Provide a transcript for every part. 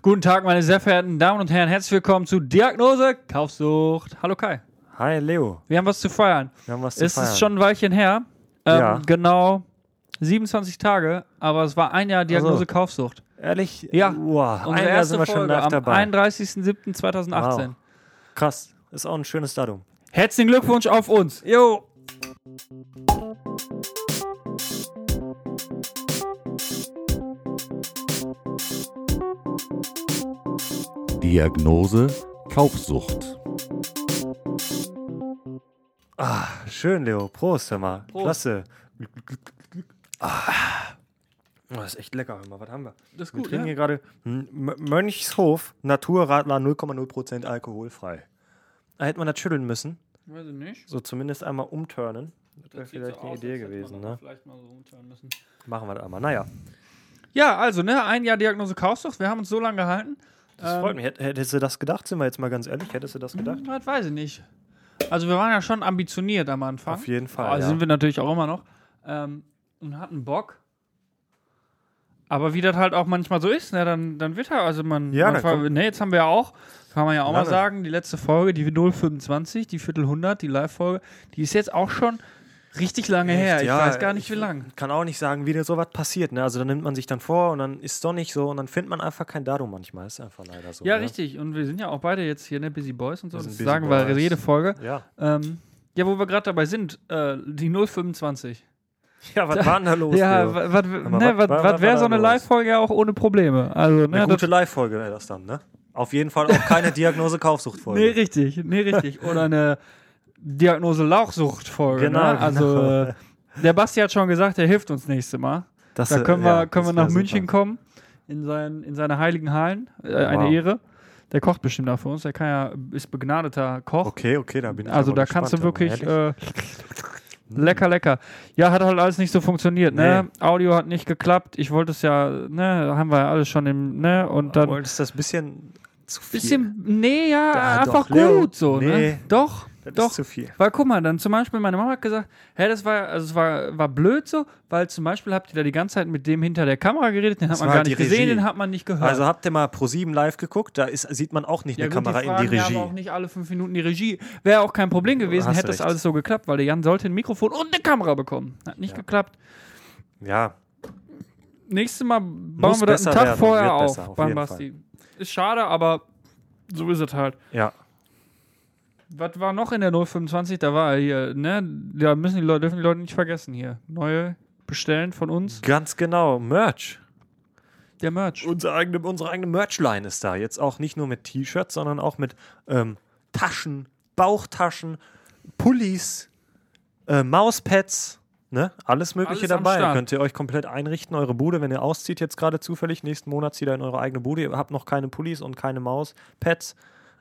Guten Tag, meine sehr verehrten Damen und Herren. Herzlich willkommen zu Diagnose Kaufsucht. Hallo Kai. Hi Leo, Wir haben was zu feiern. wir haben was zu Es feiern. ist schon ein Weilchen her. Ähm, Ja. Genau 27 Tage, aber es war ein Jahr Diagnose Also, Kaufsucht. Ehrlich? Ja. Wow, Unsere ein Jahr erste sind wir schon Folge live am dabei. 31.07.2018. Wow. Krass, ist auch ein schönes Datum. Herzlichen Glückwunsch auf uns. Jo. Diagnose Kaufsucht. Ah, schön Leo, Prost, hör mal. Prost. Klasse. Ah. Oh, das ist echt lecker, hör mal, was haben wir? Das ist Wir gut, trinken ja? hier gerade Mönchshof Naturradler 0,0% alkoholfrei. Da hätte man das schütteln müssen. Weiß ich nicht. So zumindest einmal umturnen. Das wäre sieht so vielleicht eine aus, Idee gewesen, ne? Vielleicht mal so umturnen müssen. Machen wir das einmal. Naja, Ja, also, ne, ein Jahr Diagnose Kaufsucht. Wir haben uns so lange gehalten. Das Ähm, freut mich. Hätt- Hättest du das gedacht? Sind wir jetzt mal ganz ehrlich? Hättest du das gedacht? Das weiß ich nicht. Also wir waren ja schon ambitioniert am Anfang. Auf jeden Fall. Also ja. sind wir natürlich auch immer noch. Ähm, und hatten Bock. Aber wie das halt auch manchmal so ist, ne, dann, dann wird halt, also man, Ja, man dann ver- kommt- ne, jetzt haben wir ja auch, kann man ja auch mal Lange. sagen, die letzte Folge, die 025, die Viertel 100, die Live-Folge, die ist jetzt auch schon richtig lange her. Echt? Ich Ja, weiß gar nicht, ich wie lang. Kann auch nicht sagen, wie dir sowas passiert. Ne? Also dann nimmt man sich dann vor und dann ist es doch nicht so und dann findet man einfach kein Datum manchmal. Ist einfach leider so. Ja, ne? richtig. Und wir sind ja auch beide jetzt hier, ne, Busy Boys und so. Wir Das sagen wir Boys. jede Folge. Ja. Ähm, ja, wo wir gerade dabei sind, äh, die 025. Ja, was war denn da los? Ja, was ne, wäre so eine? Live-Folge ja auch ohne Probleme. Also, ne, Eine gute Live-Folge wäre das dann, ne? Auf jeden Fall auch keine Diagnose-Kaufsucht-Folge. nee, richtig, nee, richtig. Oder eine Diagnose Lauchsucht-Folge. Genau, ne? Also, genau. der Basti hat schon gesagt, er hilft uns nächste Mal. Das, Da äh, können wir, ja, können wir nach München super. kommen, in, sein, in seine heiligen Hallen. Äh, eine Wow. Ehre. Der kocht bestimmt da für uns. Der kann ja, ist begnadeter Koch. Okay, okay, da bin ich Also da kannst du gespannt, wirklich äh, lecker, lecker. Ja, hat halt alles nicht so funktioniert, ne? Audio hat nicht geklappt. Ich wollte es ja, ne, haben wir ja alles schon im, ne? Und dann Wolltest das bisschen zu viel? bisschen, nee, ja, Ja, einfach doch, Leo. gut so, Nee. ne? Doch, das doch. ist zu viel. Weil guck mal, dann zum Beispiel, meine Mama hat gesagt, hä, das war, also es war, war blöd so, weil zum Beispiel habt ihr da die ganze Zeit mit dem hinter der Kamera geredet, den hat Das man gar nicht die gesehen, Regie. den hat man nicht gehört. Also habt ihr mal Pro7 live geguckt? Da ist, sieht man auch nicht ja, eine gut, Kamera die in die ja Regie. aber auch nicht alle fünf Minuten die Regie. Wäre auch kein Problem gewesen, hätte das recht. alles so geklappt, weil der Jan sollte ein Mikrofon und eine Kamera bekommen. Hat nicht Ja. geklappt. Ja, Nächstes Mal bauen Muss wir das einen Tag werden, vorher wird auf beim Basti. Ist schade, aber so ist es halt. ja. Was war noch in der 025? Da war hier, ne? Da müssen die Leute, dürfen die Leute nicht vergessen hier. Neue bestellen von uns. Ganz genau, Merch. Der Merch. Unsere eigene, unsere eigene Merchline ist da. Jetzt auch nicht nur mit T-Shirts, sondern auch mit ähm, Taschen, Bauchtaschen, Pullis, äh, Mauspads, ne? Alles Mögliche Alles dabei. Könnt ihr euch komplett einrichten, eure Bude, wenn ihr auszieht jetzt gerade zufällig, nächsten Monat zieht ihr in eure eigene Bude, ihr habt noch keine Pullis und keine Mauspads.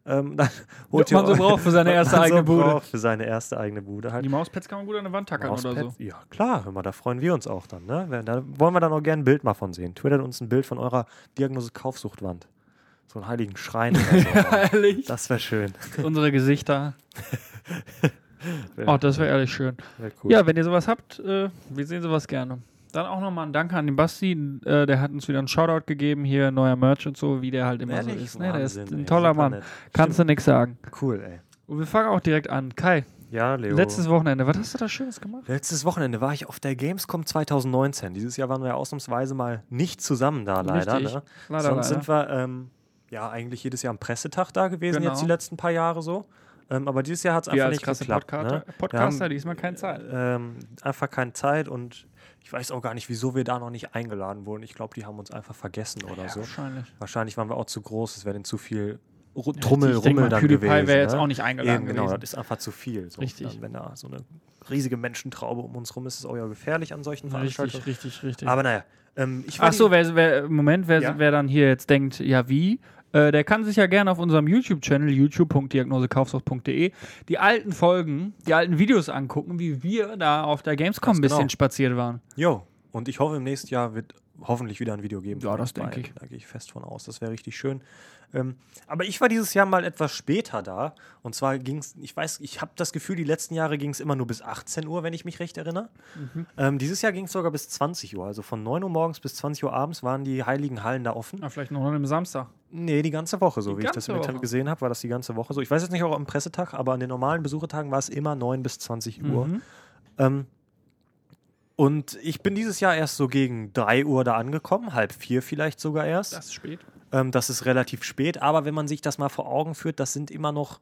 Ähm, dann holt Was man so braucht für seine erste man eigene so Bude. Für seine erste eigene Bude halt. Die Mauspads kann man gut an der Wand tackern oder so. Mauspads? Ja, klar, hör mal, da freuen wir uns auch dann. Ne? Da wollen wir dann auch gerne ein Bild mal von sehen. Twittert uns ein Bild von eurer Diagnose Kaufsuchtwand. So einen heiligen Schrein oder so. Ehrlich? Das wäre schön. Unsere Gesichter. Wär, Oh, das wäre ehrlich schön. wär cool. Ja, wenn ihr sowas habt, äh, wir sehen sowas gerne. Dann auch nochmal ein Danke an den Basti. Äh, der hat uns wieder einen Shoutout gegeben, hier neuer Merch und so, wie der halt immer so Ehrlich? ist. Ne? Der ist ein toller Mann. nett. Kannst du nichts sagen. Cool, ey. Und wir fangen auch direkt an. Kai, Ja, Leo. letztes Wochenende, was hast du da Schönes gemacht? Letztes Wochenende war ich auf der Gamescom 2019. Dieses Jahr waren wir ausnahmsweise mal nicht zusammen da, leider. Ne? Leider, Sonst leider. sind wir ähm, ja eigentlich jedes Jahr am Pressetag da gewesen, Genau. jetzt die letzten paar Jahre so. Ähm, aber dieses Jahr hat es einfach nicht geklappt. Podcaster, Ne? Podcaster haben- diesmal keine Zeit. ähm, einfach keine Zeit und ich weiß auch gar nicht, wieso wir da noch nicht eingeladen wurden. Ich glaube, die haben uns einfach vergessen oder ja, so. wahrscheinlich. Wahrscheinlich waren wir auch zu groß, es wäre denen zu viel Ru Trummel, ich denk Rummel dann PewDiePie gewesen. wäre jetzt ne? auch nicht eingeladen Eben, genau, gewesen. das ist einfach zu viel. So. Richtig. Dann, wenn da so eine riesige Menschentraube um uns rum ist, ist es auch ja gefährlich an solchen Veranstaltungen. Richtig, richtig, richtig. Aber naja, ähm, Ach so, wer, wer, Moment, wer, Ja? wer dann hier jetzt denkt, ja wie, äh, der kann sich ja gerne auf unserem YouTube-Channel, youtube.diagnosekaufsucht.de, die alten Folgen, die alten Videos angucken, wie wir da auf der Gamescom ein Ganz bisschen genau. spaziert waren. Jo, und ich hoffe, im nächsten Jahr wird hoffentlich wieder ein Video geben. Ja, das denke ich. Da gehe ich fest von aus. Das wäre richtig schön. Ähm, aber ich war dieses Jahr mal etwas später da. Und zwar ging es, ich weiß, ich habe das Gefühl, die letzten Jahre ging es immer nur bis 18 Uhr, wenn ich mich recht erinnere. Mhm. Ähm, dieses Jahr ging es sogar bis 20 Uhr. Also von 9 Uhr morgens bis 20 Uhr abends waren die heiligen Hallen da offen. Na, vielleicht noch an einem Samstag. Nee, die ganze Woche, so Die wie ich das mit Woche. gesehen habe, war das die ganze Woche so. Ich weiß jetzt nicht auch am Pressetag, aber an den normalen Besuchertagen war es immer 9 bis 20 Uhr. Mhm. Ähm, und ich bin dieses Jahr erst so gegen 3 Uhr da angekommen, halb vier vielleicht sogar erst. Das ist spät. Ähm, das ist relativ spät, aber wenn man sich das mal vor Augen führt, das sind immer noch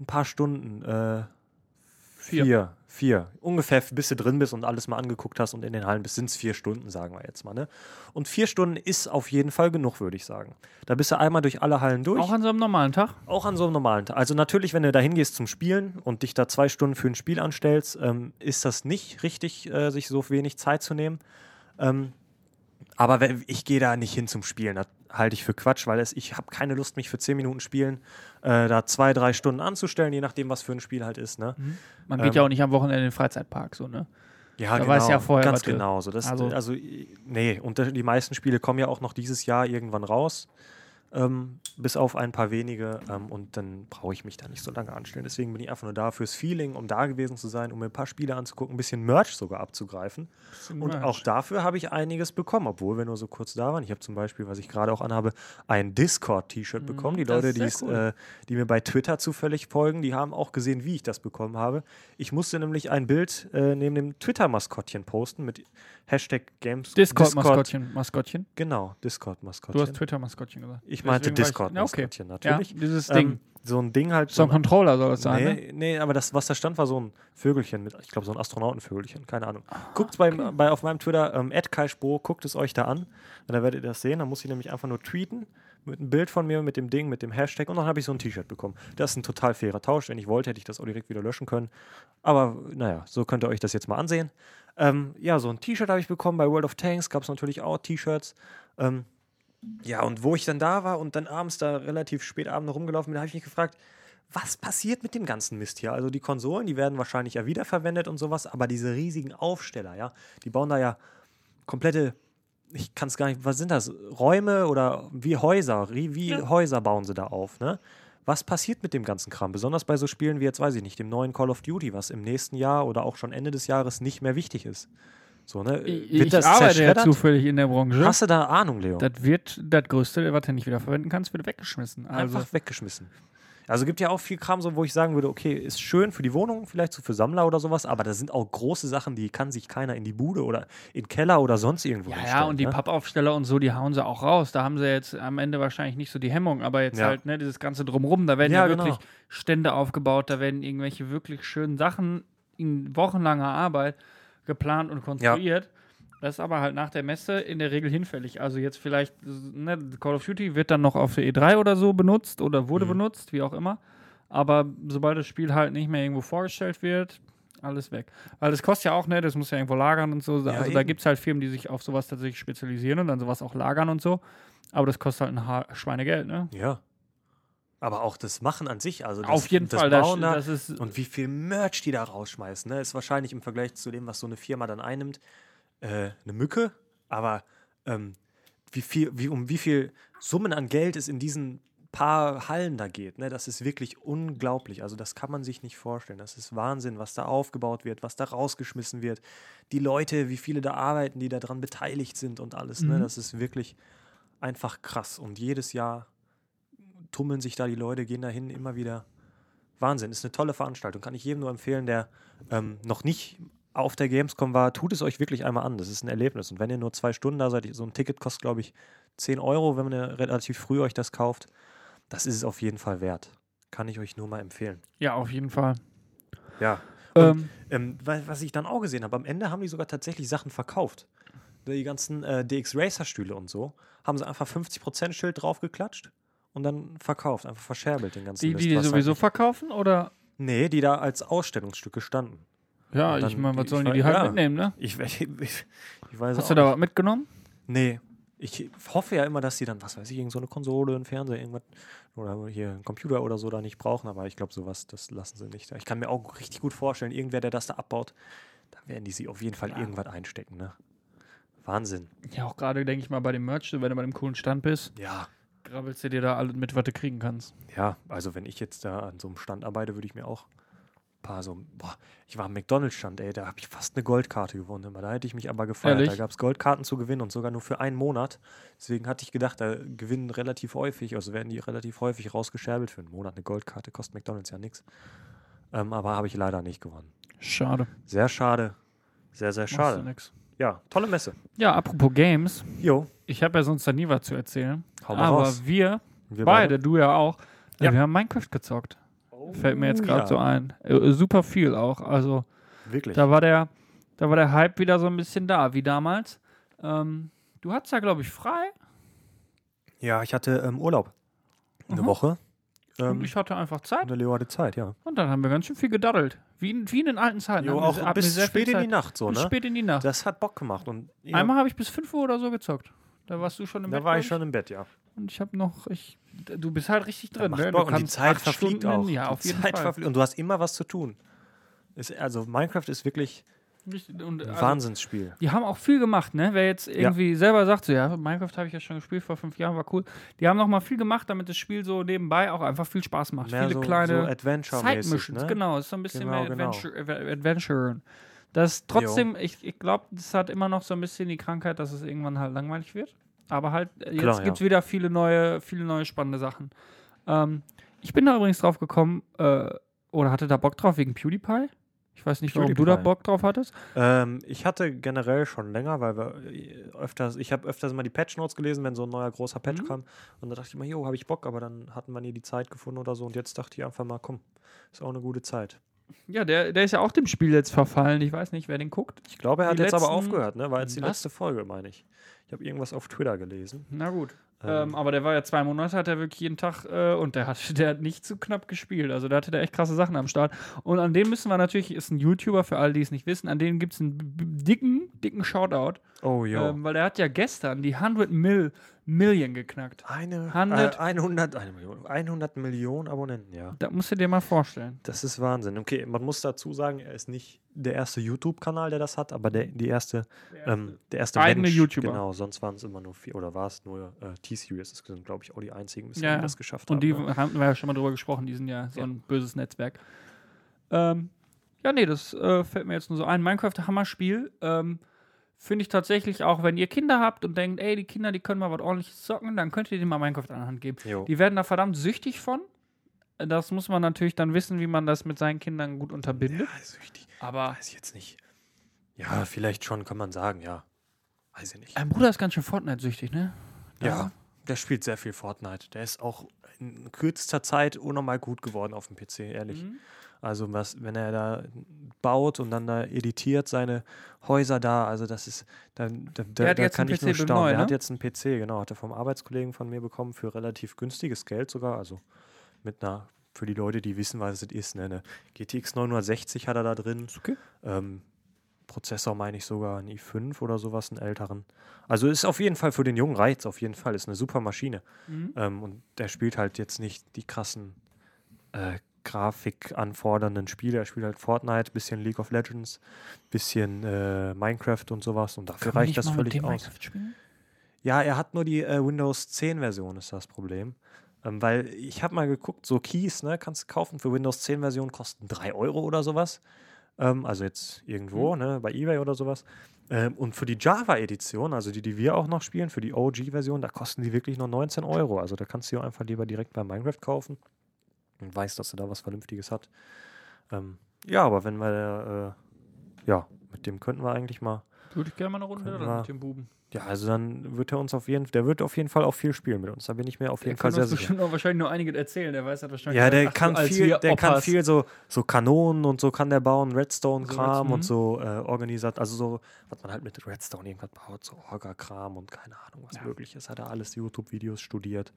ein paar Stunden. Äh, Vier. Vier. Vier. Ungefähr, bis du drin bist und alles mal angeguckt hast und in den Hallen bist, sind es vier Stunden, sagen wir jetzt mal. Ne? Und vier Stunden ist auf jeden Fall genug, würde ich sagen. Da bist du einmal durch alle Hallen durch. Auch an so einem normalen Tag? Auch an so einem normalen Tag. Also natürlich, wenn du da hingehst zum Spielen und dich da zwei Stunden für ein Spiel anstellst, ähm, ist das nicht richtig, äh, sich so wenig Zeit zu nehmen. Ähm, aber wenn, ich gehe da nicht hin zum Spielen. Das halte ich für Quatsch, weil es, ich habe keine Lust, mich für zehn Minuten Spielen äh, da zwei, drei Stunden anzustellen, je nachdem, was für ein Spiel halt ist. Ne? Man geht Ähm, ja auch nicht am Wochenende in den Freizeitpark, so, ne? Ja, Da weiß ja vorher, ganz genau. So, das, also, also- nee, und die meisten Spiele kommen ja auch noch dieses Jahr irgendwann raus. Ähm, bis auf ein paar wenige. Ähm, und dann brauche ich mich da nicht so lange anstellen. Deswegen bin ich einfach nur da fürs Feeling, um da gewesen zu sein, um mir ein paar Spiele anzugucken, ein bisschen Merch sogar abzugreifen. Und auch dafür habe ich einiges bekommen, obwohl wir nur so kurz da waren. Ich habe zum Beispiel, was ich gerade auch anhabe, ein Discord-T-Shirt bekommen. Die Mhm, Leute, ist die, es, cool. äh, die mir bei Twitter zufällig folgen, die haben auch gesehen, wie ich das bekommen habe. Ich musste nämlich ein Bild äh, neben dem Twitter-Maskottchen posten mit Hashtag Games. Discord-Maskottchen. Maskottchen. Genau, Du hast Discord-Maskottchen. Twitter-Maskottchen gesagt. Ich meinte Deswegen war ich- okay. Discord-Maskottchen, Ja, natürlich. dieses Ding. Ähm, so ein Ding halt. so ein Controller soll das sein, ne? Nee, nee, aber das, was da stand, war so ein Vögelchen mit, ich glaube, so ein Astronautenvögelchen, keine Ahnung. Guckt beim, bei, auf meinem Twitter, ähm, @kaispro, guckt es euch da an. Und dann werdet ihr das sehen. Dann muss ich nämlich einfach nur tweeten mit einem Bild von mir, mit dem Ding, mit dem Hashtag und dann habe ich so ein T-Shirt bekommen. Das ist ein total fairer Tausch. Wenn ich wollte, hätte ich das auch direkt wieder löschen können. Aber naja, so könnt ihr euch das jetzt mal ansehen. Ähm, ja, so ein T-Shirt habe ich bekommen. Bei World of Tanks gab es natürlich auch T-Shirts. Ähm, ja, und wo ich dann da war und dann abends da relativ spät abends noch rumgelaufen bin, habe ich mich gefragt, was passiert mit dem ganzen Mist hier? Also die Konsolen, die werden wahrscheinlich ja wiederverwendet und sowas, aber diese riesigen Aufsteller, ja, die bauen da ja komplette, ich kann es gar nicht, was sind das? Räume oder wie Häuser, wie, wie Häuser bauen sie da auf, ne? Was passiert mit dem ganzen Kram? Besonders bei so Spielen wie jetzt, weiß ich nicht, dem neuen Call of Duty, was im nächsten Jahr oder auch schon Ende des Jahres nicht mehr wichtig ist. So, ne? Ich, Wird ich das arbeite ja zufällig in der Branche. Hast du da Ahnung, Leo? Das wird das Größte, was du nicht wieder verwenden kannst, wird weggeschmissen. Also, einfach weggeschmissen. Also gibt ja auch viel Kram, so, wo ich sagen würde, okay, ist schön für die Wohnung, vielleicht so für Sammler oder sowas, aber da sind auch große Sachen, die kann sich keiner in die Bude oder in den Keller oder sonst irgendwo ja, ja, und die ne? Pappaufsteller und so, die hauen sie auch raus. Da haben sie jetzt am Ende wahrscheinlich nicht so die Hemmung, aber jetzt Ja. halt, ne, dieses ganze Drumrum, da werden ja, Ja, wirklich genau. Stände aufgebaut, da werden irgendwelche wirklich schönen Sachen in wochenlanger Arbeit geplant und konstruiert. Das ist aber halt nach der Messe in der Regel hinfällig. Also jetzt vielleicht, ne, Call of Duty wird dann noch auf der E3 oder so benutzt oder Mhm. wurde benutzt, wie auch immer. Aber sobald das Spiel halt nicht mehr irgendwo vorgestellt wird, alles weg. Weil das kostet ja auch, ne, das muss ja irgendwo lagern und so. Ja, also da eben. gibt es halt Firmen, die sich auf sowas tatsächlich spezialisieren und dann sowas auch lagern und so. Aber das kostet halt ein ha Schweinegeld, ne? Ja. Aber auch das Machen an sich, also das, Auf jeden das Fall, das, Bauen da, das ist und wie viel Merch die da rausschmeißen, ne, ist wahrscheinlich im Vergleich zu dem, was so eine Firma dann einnimmt, äh, eine Mücke. Aber ähm, wie viel, wie, um wie viel Summen an Geld es in diesen paar Hallen da geht, ne, das ist wirklich unglaublich. Also das kann man sich nicht vorstellen. Das ist Wahnsinn, was da aufgebaut wird, was da rausgeschmissen wird. Die Leute, wie viele da arbeiten, die daran beteiligt sind und alles. Ne, Mhm. das ist wirklich einfach krass. Und jedes Jahr tummeln sich da die Leute, gehen dahin immer wieder. Wahnsinn, ist eine tolle Veranstaltung. Kann ich jedem nur empfehlen, der ähm, noch nicht auf der Gamescom war, tut es euch wirklich einmal an. Das ist ein Erlebnis. Und wenn ihr nur zwei Stunden da seid, so ein Ticket kostet, glaube ich, 10 Euro, wenn ihr relativ früh euch das kauft. Das ist es auf jeden Fall wert. Kann ich euch nur mal empfehlen. ja auf jeden Fall. Ja. Ähm, Ähm, wa- was ich dann auch gesehen habe, am Ende haben die sogar tatsächlich Sachen verkauft. Die ganzen äh, DX Racer Stühle und so, haben sie einfach 50% Schild draufgeklatscht und dann verkauft, einfach verscherbelt den ganzen die, Mist, die was sowieso verkaufen oder? Nee, die da als Ausstellungsstücke standen. Ja, Und ich dann- meine, was sollen die die halt ja. mitnehmen, ne? Ich, ich, ich, ich weiß Hast du da was mitgenommen? Nee. Ich hoffe ja immer, dass sie dann, was weiß ich, irgend so eine Konsole, einen Fernseher, irgendwas oder hier einen Computer oder so da nicht brauchen, aber ich glaube, sowas, das lassen sie nicht. Ich kann mir auch richtig gut vorstellen, irgendwer, der das da abbaut, da werden die sie auf jeden Fall Klar. irgendwas einstecken, ne? Wahnsinn. Ja, auch gerade, denke ich mal, bei dem Merch, wenn du bei dem coolen Stand bist, Ja. Grabbelst du dir da alles mit, was du kriegen kannst. Ja, also wenn ich jetzt da an so einem Stand arbeite, würde ich mir auch ein paar so, boah, ich war am McDonalds-Stand, ey, da habe ich fast eine Goldkarte gewonnen. Da hätte ich mich aber gefeiert. Ehrlich? Da gab es Goldkarten zu gewinnen und sogar nur für einen Monat. Deswegen hatte ich gedacht, da gewinnen relativ häufig, also werden die relativ häufig rausgescherbelt. Für einen Monat eine Goldkarte kostet McDonalds ja nichts. Ähm, aber habe ich leider nicht gewonnen. Schade. Sehr schade. Sehr, sehr Machst du schade. nix. Ja, tolle Messe. Ja, apropos Games. Jo, Ich habe ja sonst da nie was zu erzählen. hau mal aber raus. wir, Wir beide, du ja auch, Ja. wir haben Minecraft gezockt. Fällt mir jetzt Oh, gerade ja. so ein. Äh, super viel auch. Also Wirklich. da war der, da war der Hype wieder so ein bisschen da, wie damals. Ähm, du hattest ja, glaube ich, frei. Ja, ich hatte ähm, Urlaub. Eine Mhm. Woche. Und Ähm, ich hatte einfach Zeit. eine Leo hatte Zeit, ja. Und dann haben wir ganz schön viel gedaddelt. Wie in, wie in den alten Zeiten. Jo, auch wir bis spät in die Nacht so, bis ne? spät in die Nacht. Das hat Bock gemacht. Und ja, Einmal habe ich bis 5 Uhr oder so gezockt. Da warst du schon im da Bett. war glaub ich schon im Bett, ja. Und ich habe noch, ich, du bist halt richtig Da drin, ne? Bock. Du und die Zeit verfliegt Stunden, auch. Ja, die auf jeden Zeit Fall. verfliegt. Und du hast immer was zu tun. Ist, also Minecraft ist wirklich Und, also, Wahnsinnsspiel. die haben auch viel gemacht, ne? Wer jetzt irgendwie selber sagt, so, ja, Minecraft habe ich ja schon gespielt vor fünf Jahren, war cool. Die haben noch mal viel gemacht, damit das Spiel so nebenbei auch einfach viel Spaß macht. Mehr Viele so, kleine so Adventure-mäßig, Side-Missions, ne? genau. Ist so ein bisschen Genau, mehr genau. Adventure. Adve- Adventure. Das trotzdem, ich, ich glaube, das hat immer noch so ein bisschen die Krankheit, dass es irgendwann halt langweilig wird. Aber halt, äh, jetzt Klar, ja. gibt es wieder viele neue, viele neue spannende Sachen. Ähm, ich bin da übrigens drauf gekommen, äh, oder hatte da Bock drauf wegen PewDiePie. Ich weiß nicht, warum du da. Bock drauf hattest. Ähm, ich hatte generell schon länger, weil wir äh, öfters, ich habe öfters mal die Patch Notes gelesen, wenn so ein neuer großer Patch Mhm. kam. Und da dachte ich immer, jo, habe ich Bock, aber dann hatten wir nie die Zeit gefunden oder so. Und jetzt dachte ich einfach mal, komm, ist auch eine gute Zeit. Ja, der, der ist ja auch dem Spiel jetzt verfallen. Ich weiß nicht, wer den guckt. Ich glaube, er hat Die jetzt aber letzten- aufgehört, ne? War jetzt die Was? letzte Folge, meine ich. Ich habe irgendwas auf Twitter gelesen. Na gut. Ähm, Ähm, aber der war ja zwei Monate, hat er wirklich jeden Tag äh, und der hat, der hat nicht zu knapp gespielt. Also der hatte da echt krasse Sachen am Start. Und an den müssen wir natürlich, ist ein YouTuber, für alle, die es nicht wissen, an den gibt es einen dicken, dicken Shoutout. Oh, jo. Ähm, weil der hat ja gestern die 100 Mil Million geknackt. eine, 100 äh, 100, eine Million, 100 Millionen Abonnenten, ja. Da musst du dir mal vorstellen. Das ist Wahnsinn. Okay, man muss dazu sagen, er ist nicht der erste YouTube-Kanal, der das hat, aber der, die erste, ähm, der erste Eigene Mensch. YouTuber. Genau, sonst waren es immer nur vier, oder war es nur äh, T-Series. Das sind, glaube ich, auch die einzigen, bisher, Ja, die das geschafft Und die haben. ne? haben wir ja schon mal drüber gesprochen, die sind ja so Ja. ein böses Netzwerk. Ähm, ja, nee, das äh, fällt mir jetzt nur so ein. Minecraft Hammerspiel. Ähm, Finde ich tatsächlich auch, wenn ihr Kinder habt und denkt, ey, die Kinder, die können mal was ordentliches zocken, dann könnt ihr denen mal Minecraft an die Hand geben. Jo. Die werden da verdammt süchtig von. Das muss man natürlich dann wissen, wie man das mit seinen Kindern gut unterbindet. Ja, süchtig. Aber Weiß ich jetzt nicht. Ja, vielleicht schon, kann man sagen, ja. Weiß ich nicht. mein Bruder ist ganz schön Fortnite-süchtig, ne? Ja, der spielt sehr viel Fortnite. Der ist auch in kürzester Zeit unnormal gut geworden auf dem PC, ehrlich. Mhm. Also was, wenn er da baut und dann da editiert seine Häuser da, also das ist, dann da, da, da jetzt kann ich nur PC staunen. neu, Der hat ne? jetzt einen PC, genau, hat er vom Arbeitskollegen von mir bekommen für relativ günstiges Geld sogar, also mit einer, für die Leute, die wissen, was es ist, ne, eine GTX 960 hat er da drin. okay. Ähm, Prozessor meine ich sogar ein i5 oder sowas, einen älteren. Also ist auf jeden Fall für den jungen Reiz, auf jeden Fall, ist eine super Maschine. Mhm. Ähm, und der spielt halt jetzt nicht die krassen äh, Grafik anfordernden Spiele. Er spielt halt Fortnite, bisschen League of Legends, bisschen äh, Minecraft und sowas. Und dafür Kann reicht das völlig aus. Minecraft spielen? Ja, er hat nur die äh, Windows 10 Version, ist das Problem. Ähm, weil ich habe mal geguckt, so Keys, ne, kannst du kaufen für Windows 10 Version, kosten 3 Euro oder sowas. Ähm, also jetzt irgendwo, ne, bei Ebay oder sowas. Ähm, und für die Java-Edition, also die, die wir auch noch spielen, für die OG-Version, da kosten die wirklich nur 19 Euro. Also da kannst du einfach lieber direkt bei Minecraft kaufen und weißt, dass du da was Vernünftiges hat. Ähm, ja, aber wenn wir, äh, ja, mit dem könnten wir eigentlich mal Würde ich gerne mal eine Runde wir- mit dem Buben. ja, also dann wird er uns auf jeden der wird auf jeden Fall auch viel spielen mit uns. Da bin ich mir auf Der jeden Fall kann sehr sicher. bestimmt auch wahrscheinlich nur einige erzählen. Der weiß halt wahrscheinlich. Ja, der kann als viel, der kann viel so, so Kanonen und so kann der bauen, Redstone-Kram So, und mhm. so äh, organisat, also so, was man halt mit Redstone irgendwas baut, so Orga-Kram und keine Ahnung, was Ja. möglich ist. Hat er alles YouTube-Videos studiert.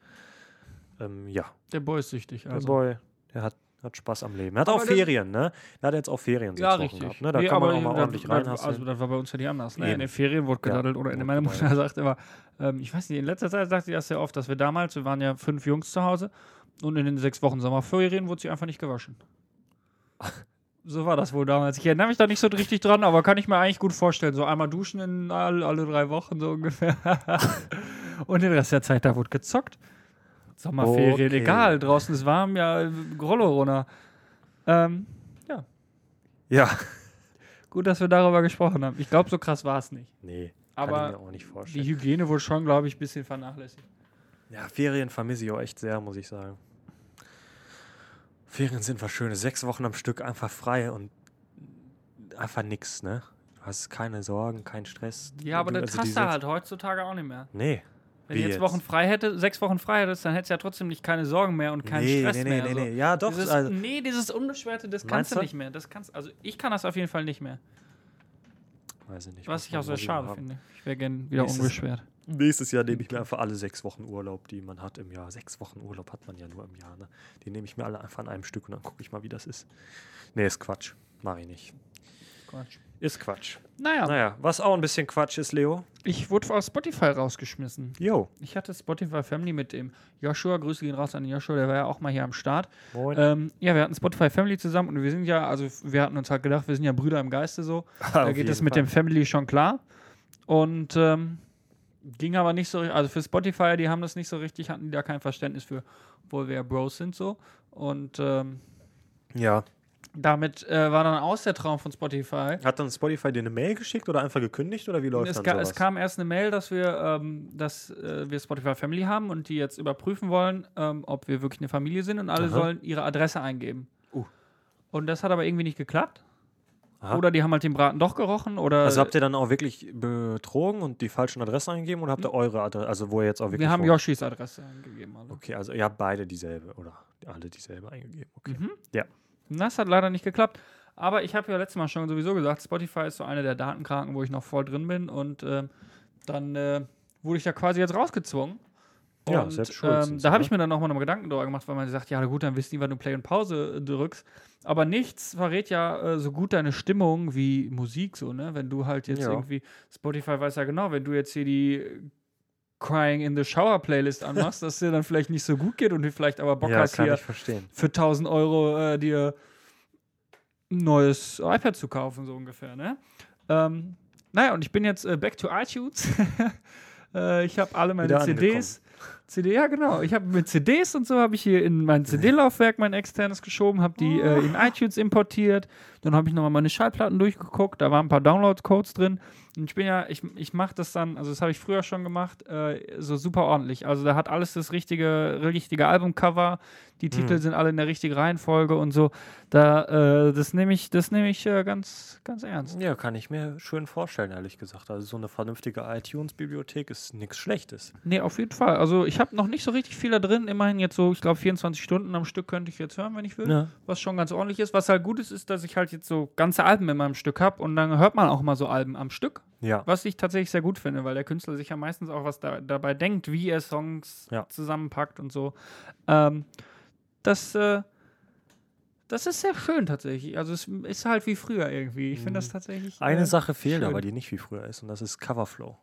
Ähm, ja, Der Boy ist süchtig. der Also. Boy, der hat, hat Spaß am Leben. Er hat Aber auch der- Ferien, ne? Der hat jetzt auch Ferien Ja, sechs Wochen richtig. gehabt, ne? Da Nee, kann man auch mal ordentlich reinhassen. Also, das war bei uns ja die anders. Ne? In den Ferien wurde Ja, gedaddelt oder in meine Mutter sagt immer, ähm, ich weiß nicht, in letzter Zeit sagt sie das sehr oft, dass wir damals, wir waren ja fünf Jungs zu Hause und in den sechs Wochen Sommerferien wurde sie einfach nicht gewaschen. So war das wohl damals. Ich erinnere mich da nicht so richtig dran, aber kann ich mir eigentlich gut vorstellen. So einmal duschen in all, alle drei Wochen so ungefähr. Und den Rest der Zeit, da wurde gezockt. Sommerferien, Okay. egal. Draußen ist warm, ja, Rollo runter. Ähm, Ja. gut, dass wir darüber gesprochen haben. Ich glaube, so krass war es nicht. Nee, Aber kann ich mir auch nicht Die vorstellen. Hygiene wurde schon, glaube ich, ein bisschen vernachlässigt. Ja, Ferien vermisse ich auch echt sehr, muss ich sagen. Ferien sind was Schönes. Sechs Wochen am Stück einfach frei und einfach nix, ne? Du hast keine Sorgen, keinen Stress. Ja, aber du, das also die hast du halt heutzutage auch nicht mehr. Nee. Wenn Wie du jetzt, jetzt? Wochen frei hätte, sechs Wochen frei hättest, dann hättest du ja trotzdem nicht keine Sorgen mehr und keinen nee, Stress nee, nee, mehr. nee, so. nee. Ja, doch. Dieses, also, nee, dieses Unbeschwerte, das kannst du nicht mehr. Das kannst, also ich kann das auf jeden Fall nicht mehr. weiß ich nicht. Was muss ich auch sehr schade haben. finde. Ich wäre gern wieder Nächstes- unbeschwert. Nächstes Jahr nehme ich mir einfach alle sechs Wochen Urlaub, die man hat im Jahr. Sechs Wochen Urlaub hat man ja nur im Jahr, ne? Die nehme ich mir alle einfach an einem Stück und dann gucke ich mal, wie das ist. Nee, ist Quatsch. Mach ich nicht. Quatsch. Ist Quatsch. Naja, Naja, was auch ein bisschen Quatsch ist, Leo. ich wurde aus Spotify rausgeschmissen. Jo. Ich hatte Spotify Family mit dem Joshua. Grüße gehen raus an den Joshua, der war ja auch mal hier am Start. Moin. Ähm, ja, wir hatten Spotify Family zusammen und wir sind ja, also wir hatten uns halt gedacht, wir sind ja Brüder im Geiste so. Da geht es mit Fall. dem Family schon klar. Und ähm, ging aber nicht so, also für Spotify, die haben das nicht so richtig, hatten die da kein Verständnis für, obwohl wir ja Bros sind so. Und ähm, Ja. Damit äh, war dann aus der Traum von Spotify. Hat dann Spotify dir eine Mail geschickt oder einfach gekündigt oder wie läuft Es, dann sowas? es kam erst eine Mail, dass wir, ähm, dass äh, wir Spotify Family haben und die jetzt überprüfen wollen, ähm, ob wir wirklich eine Familie sind und alle Aha. sollen ihre Adresse eingeben. Uh. Und das hat aber irgendwie nicht geklappt. Aha. Oder die haben halt den Braten doch gerochen oder also habt ihr dann auch wirklich betrogen und die falschen Adressen eingegeben oder habt ihr eure Adresse, also wo ihr jetzt auch wirklich wir haben? Yoshis Adresse eingegeben. Alle. Okay, also ihr habt beide dieselbe oder alle dieselbe eingegeben. Okay. Mhm. Ja. Das hat leider nicht geklappt. Aber ich habe ja letztes Mal schon sowieso gesagt, Spotify ist so eine der Datenkranken, wo ich noch voll drin bin. Und ähm, dann äh, wurde ich da quasi jetzt rausgezwungen. Ja, und, selbst schuld ähm, Da habe ne? ich mir dann nochmal noch mal Gedanken darüber gemacht, weil man sagt, ja gut, dann wissen die, wann du Play und Pause äh, drückst. Aber nichts verrät ja äh, so gut deine Stimmung wie Musik so, ne? Wenn du halt jetzt Ja. irgendwie, Spotify weiß ja genau, wenn du jetzt hier die Crying in the Shower Playlist anmachst, dass dir dann vielleicht nicht so gut geht und du vielleicht aber Bock Ja, hast, hier für 1000 Euro äh, dir ein neues iPad zu kaufen, so ungefähr, ne? Ähm, naja, und ich bin jetzt äh, back to iTunes. äh, ich habe alle meine Wieder CDs. CD, ja, genau. Ich habe mit CDs und so habe ich hier in mein CD-Laufwerk mein externes geschoben, habe die äh, in iTunes importiert. Dann habe ich nochmal meine Schallplatten durchgeguckt. Da waren ein paar Download-Codes drin. Und ich bin ja, ich, ich mache das dann, also das habe ich früher schon gemacht, äh, so super ordentlich. Also da hat alles das richtige, richtige Albumcover. Die Titel sind alle in der richtigen Reihenfolge und so. Da, äh, das nehme ich, das nehme ich äh, ganz, ganz ernst. Ja, kann ich mir schön vorstellen, ehrlich gesagt. Also so eine vernünftige iTunes-Bibliothek ist nichts Schlechtes. Nee, auf jeden Fall. Also ich habe noch nicht so richtig viel da drin. Immerhin jetzt so, ich glaube, 24 Stunden am Stück könnte ich jetzt hören, wenn ich will. Ja. Was schon ganz ordentlich ist. Was halt gut ist, ist, dass ich halt jetzt so ganze Alben in meinem Stück habe und dann hört man auch mal so Alben am Stück. Ja. Was ich tatsächlich sehr gut finde, weil der Künstler sich ja meistens auch was da, dabei denkt, wie er Songs Ja. zusammenpackt und so. Ähm, das, äh, das ist sehr schön tatsächlich. Also es ist halt wie früher irgendwie. Ich finde das tatsächlich. Eine äh, Sache fehlt schön. aber, die nicht wie früher ist, und das ist Coverflow.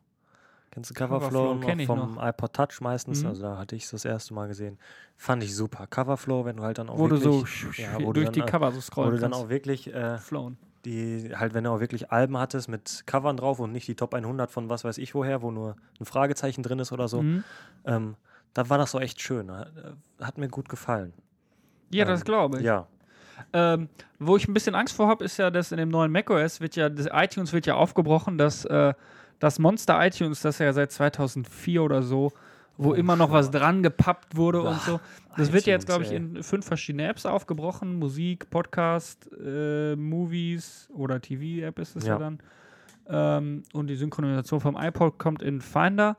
Kennst du Coverflow Coverflow, kenn noch vom iPod Touch meistens? Mhm. Also da hatte ich es das erste Mal gesehen. Fand ich super. Coverflow, wenn du halt dann auch Wo du wirklich, so ja, wo du durch dann, die Cover so wo scrollen du dann auch wirklich äh, flown. Die, halt, wenn du auch wirklich Alben hattest mit Covern drauf und nicht die Top 100 von was weiß ich woher, wo nur ein Fragezeichen drin ist oder so, Mhm. ähm, da war das so echt schön. Hat, äh, hat mir gut gefallen. Ja, das Ähm, glaube ich. Ja. Ähm, wo ich ein bisschen Angst vor habe, ist ja, dass in dem neuen macOS wird ja, das iTunes wird ja aufgebrochen, dass äh, das Monster iTunes, das ja seit 2004 oder so, wo Oh, immer noch was dran gepappt wurde und Ach, so. Das wird ja jetzt, glaube ich, in fünf verschiedene Apps aufgebrochen. Musik, Podcast, äh, Movies oder TV-App ist es ja, Ja. dann. Ähm, und die Synchronisation vom iPod kommt in Finder.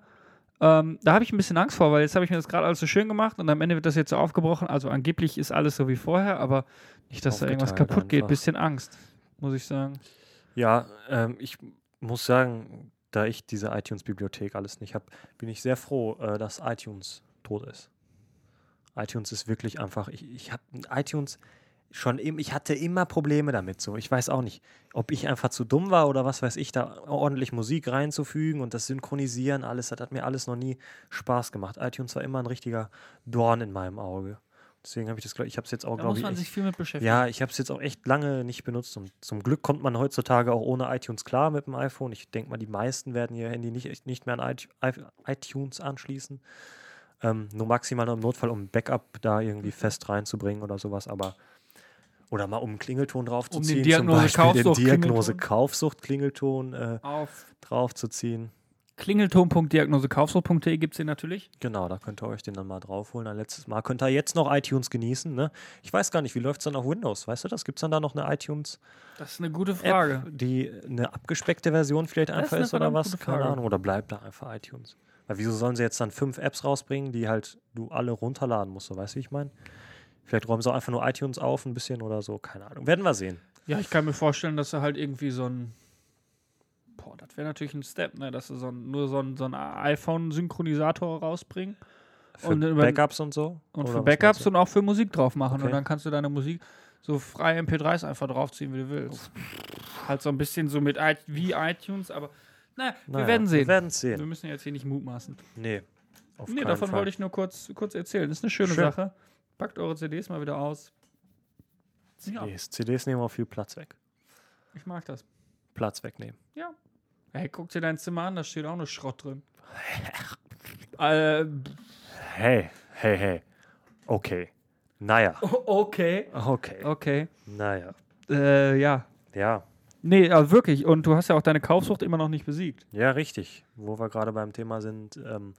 Ähm, da habe ich ein bisschen Angst vor, weil jetzt habe ich mir das gerade alles so schön gemacht und am Ende wird das jetzt so aufgebrochen. Also angeblich ist alles so wie vorher, aber nicht, dass da irgendwas kaputt geht. einfach. Bisschen Angst, muss ich sagen. Ja, ähm, ich muss sagen, da ich diese iTunes-Bibliothek alles nicht habe, bin ich sehr froh, äh, dass iTunes tot ist. iTunes ist wirklich einfach, ich, ich habe iTunes schon im, ich hatte immer Probleme damit so. Ich weiß auch nicht, ob ich einfach zu dumm war oder was weiß ich, da ordentlich Musik reinzufügen und das Synchronisieren, alles, das hat mir alles noch nie Spaß gemacht. iTunes war immer ein richtiger Dorn in meinem Auge. Deswegen habe ich das, ich habe es jetzt auch, Da glaube muss ich, man echt- sich viel mit beschäftigen. Ja, ich habe es jetzt auch echt lange nicht benutzt. Und zum Glück kommt man heutzutage auch ohne iTunes klar mit dem iPhone. Ich denke mal, die meisten werden ihr Handy nicht, nicht mehr an iT- iTunes anschließen. Ähm, nur maximal noch im Notfall, um Backup da irgendwie fest reinzubringen oder sowas. Aber oder mal um einen Klingelton draufzuziehen. Um den zum Beispiel den Diagnose-Kaufsucht-Klingelton. Diagnose-Kaufsucht-Klingelton äh, Auf draufzuziehen. klingelton.diagnosekaufsucht.de gibt es den natürlich. Genau, da könnt ihr euch den dann mal draufholen. Ein letztes Mal könnt ihr jetzt noch iTunes genießen. Ne? Ich weiß gar nicht, wie läuft es dann auf Windows? Weißt du das? Gibt es dann da noch eine iTunes? Das ist eine gute Frage. App, die eine abgespeckte Version vielleicht ist einfach eine ist, oder was? Keine. Ahnung. Oder bleibt da einfach iTunes? Weil wieso sollen sie jetzt dann fünf Apps rausbringen, die halt du alle runterladen musst? So, weißt du, wie ich meine? Vielleicht räumen sie auch einfach nur iTunes auf ein bisschen oder so. Keine Ahnung. Werden wir sehen. Ja, ich kann mir vorstellen, dass sie halt irgendwie so ein. Boah, das wäre natürlich ein Step, ne? Dass sie so ein, nur so ein, so ein iPhone-Synchronisator rausbringen Für Und Backups und so? und für Backups und auch für Musik drauf machen. Okay. Und dann kannst du deine Musik so frei MP3s einfach draufziehen, wie du willst. Halt so ein bisschen so mit wie iTunes, aber naja, wir Naja, werden Wir sehen. werden es Wir sehen. müssen jetzt hier nicht mutmaßen. Nee. Auf Nee, davon Fall. wollte ich nur kurz, kurz erzählen. Das ist eine schöne Schön. Sache. Packt eure CDs mal wieder aus. Ja, CDs. CDs nehmen auch viel Platz weg. ich mag das. Platz wegnehmen. Hey, guck dir dein Zimmer an, da steht auch nur Schrott drin. äh, Hey, hey, hey. Okay. Naja. okay. Okay. Okay. Naja. Äh, ja. Ja. Nee, also wirklich. Und du hast ja auch deine Kaufsucht immer noch nicht besiegt. Ja, richtig. Wo wir gerade beim Thema sind. Ähm,